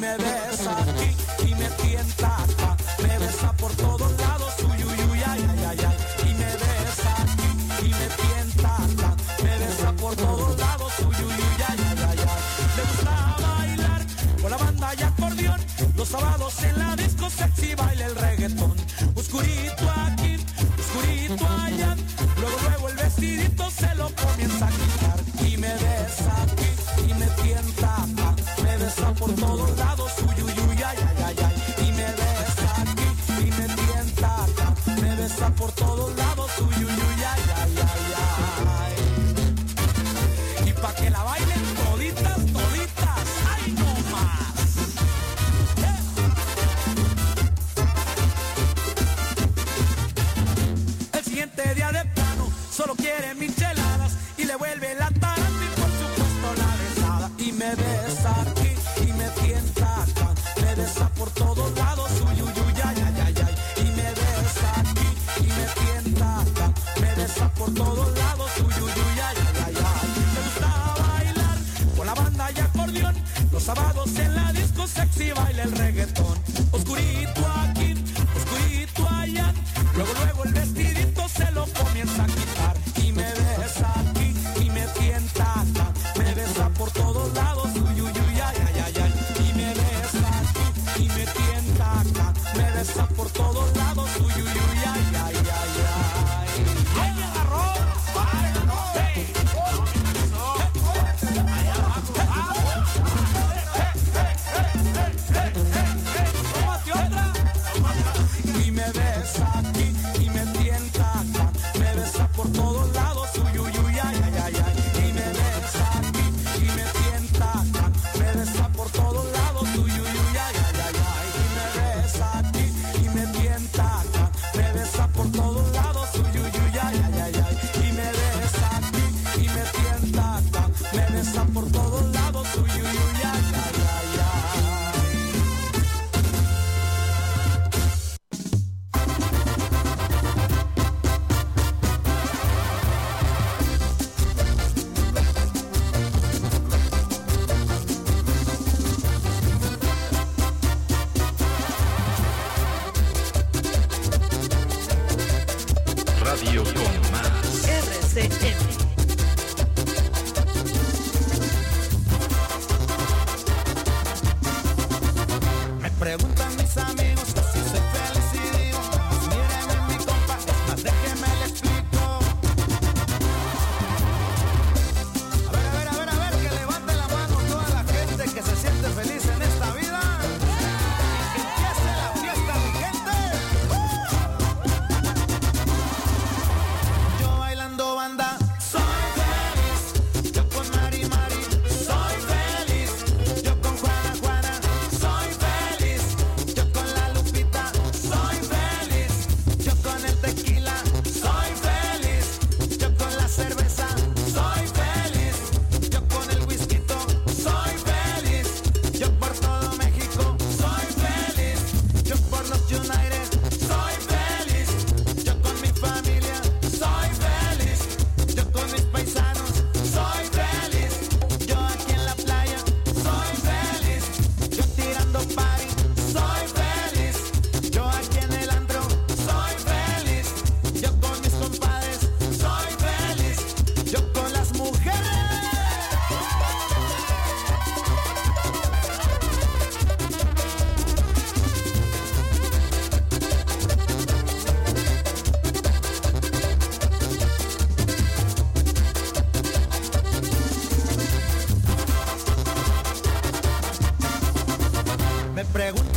Me Me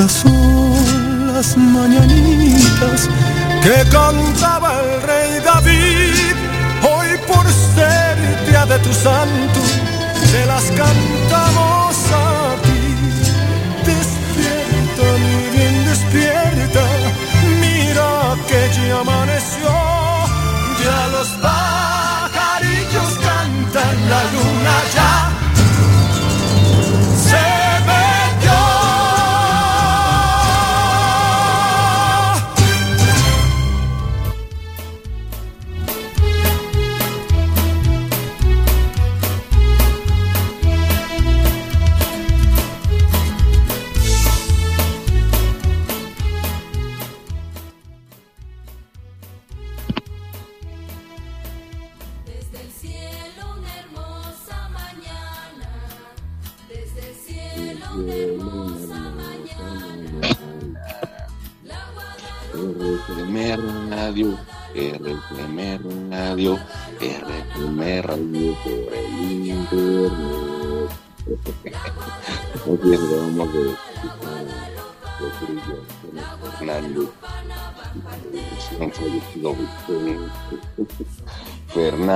Estas son las mañanitas que cantaba el rey David. Hoy por ser día de tu santo, te las cantamos a ti. Despierta, mi bien, despierta. Mira que ya amaneció. Ya los pajarillos cantan, la luna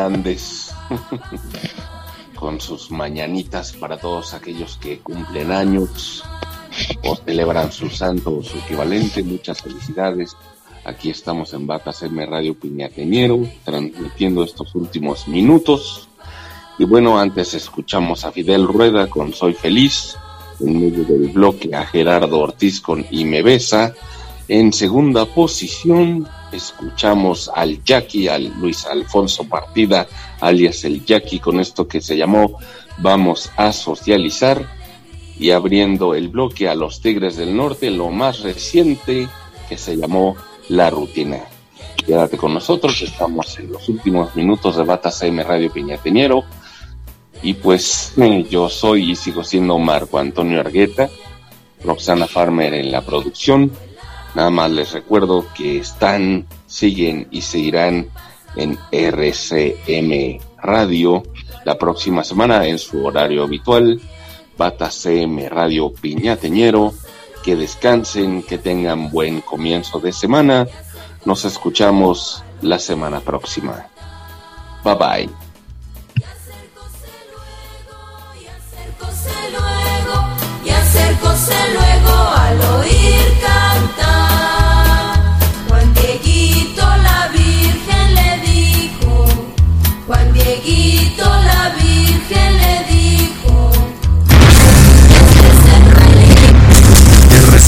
Con sus mañanitas para todos aquellos que cumplen años o celebran su santo o su equivalente. Muchas felicidades. Aquí estamos en Batas M Radio Piñateñero, transmitiendo estos últimos minutos. Y bueno, antes escuchamos a Fidel Rueda con Soy Feliz, en medio del bloque a Gerardo Ortiz con Y Me Besa. En segunda posición escuchamos al Jackie, al Luis Alfonso Partida, alias el Jackie, con esto que se llamó Vamos a Socializar. Y abriendo el bloque a los Tigres del Norte, lo más reciente que se llamó La Rutina. Quédate con nosotros, estamos en los últimos minutos de Batas AM Radio Piñateñero. Y pues yo soy y sigo siendo Marco Antonio Argueta, Roxana Farmer en la producción. Nada más les recuerdo que están, siguen y seguirán en RCM Radio la próxima semana en su horario habitual. Bata CM Radio Piñateñero. Que descansen, que tengan buen comienzo de semana. Nos escuchamos la semana próxima. Bye bye.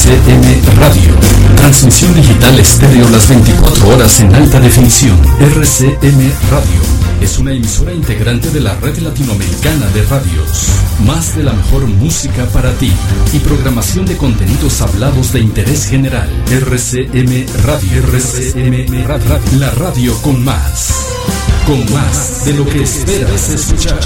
RCM Radio. Transmisión digital estéreo las 24 horas en alta definición. RCM Radio. Es una emisora integrante de la red latinoamericana de radios. Más de la mejor música para ti. Y programación de contenidos hablados de interés general. RCM Radio. RCM Radio. La radio con más. Con más de lo que esperas escuchar.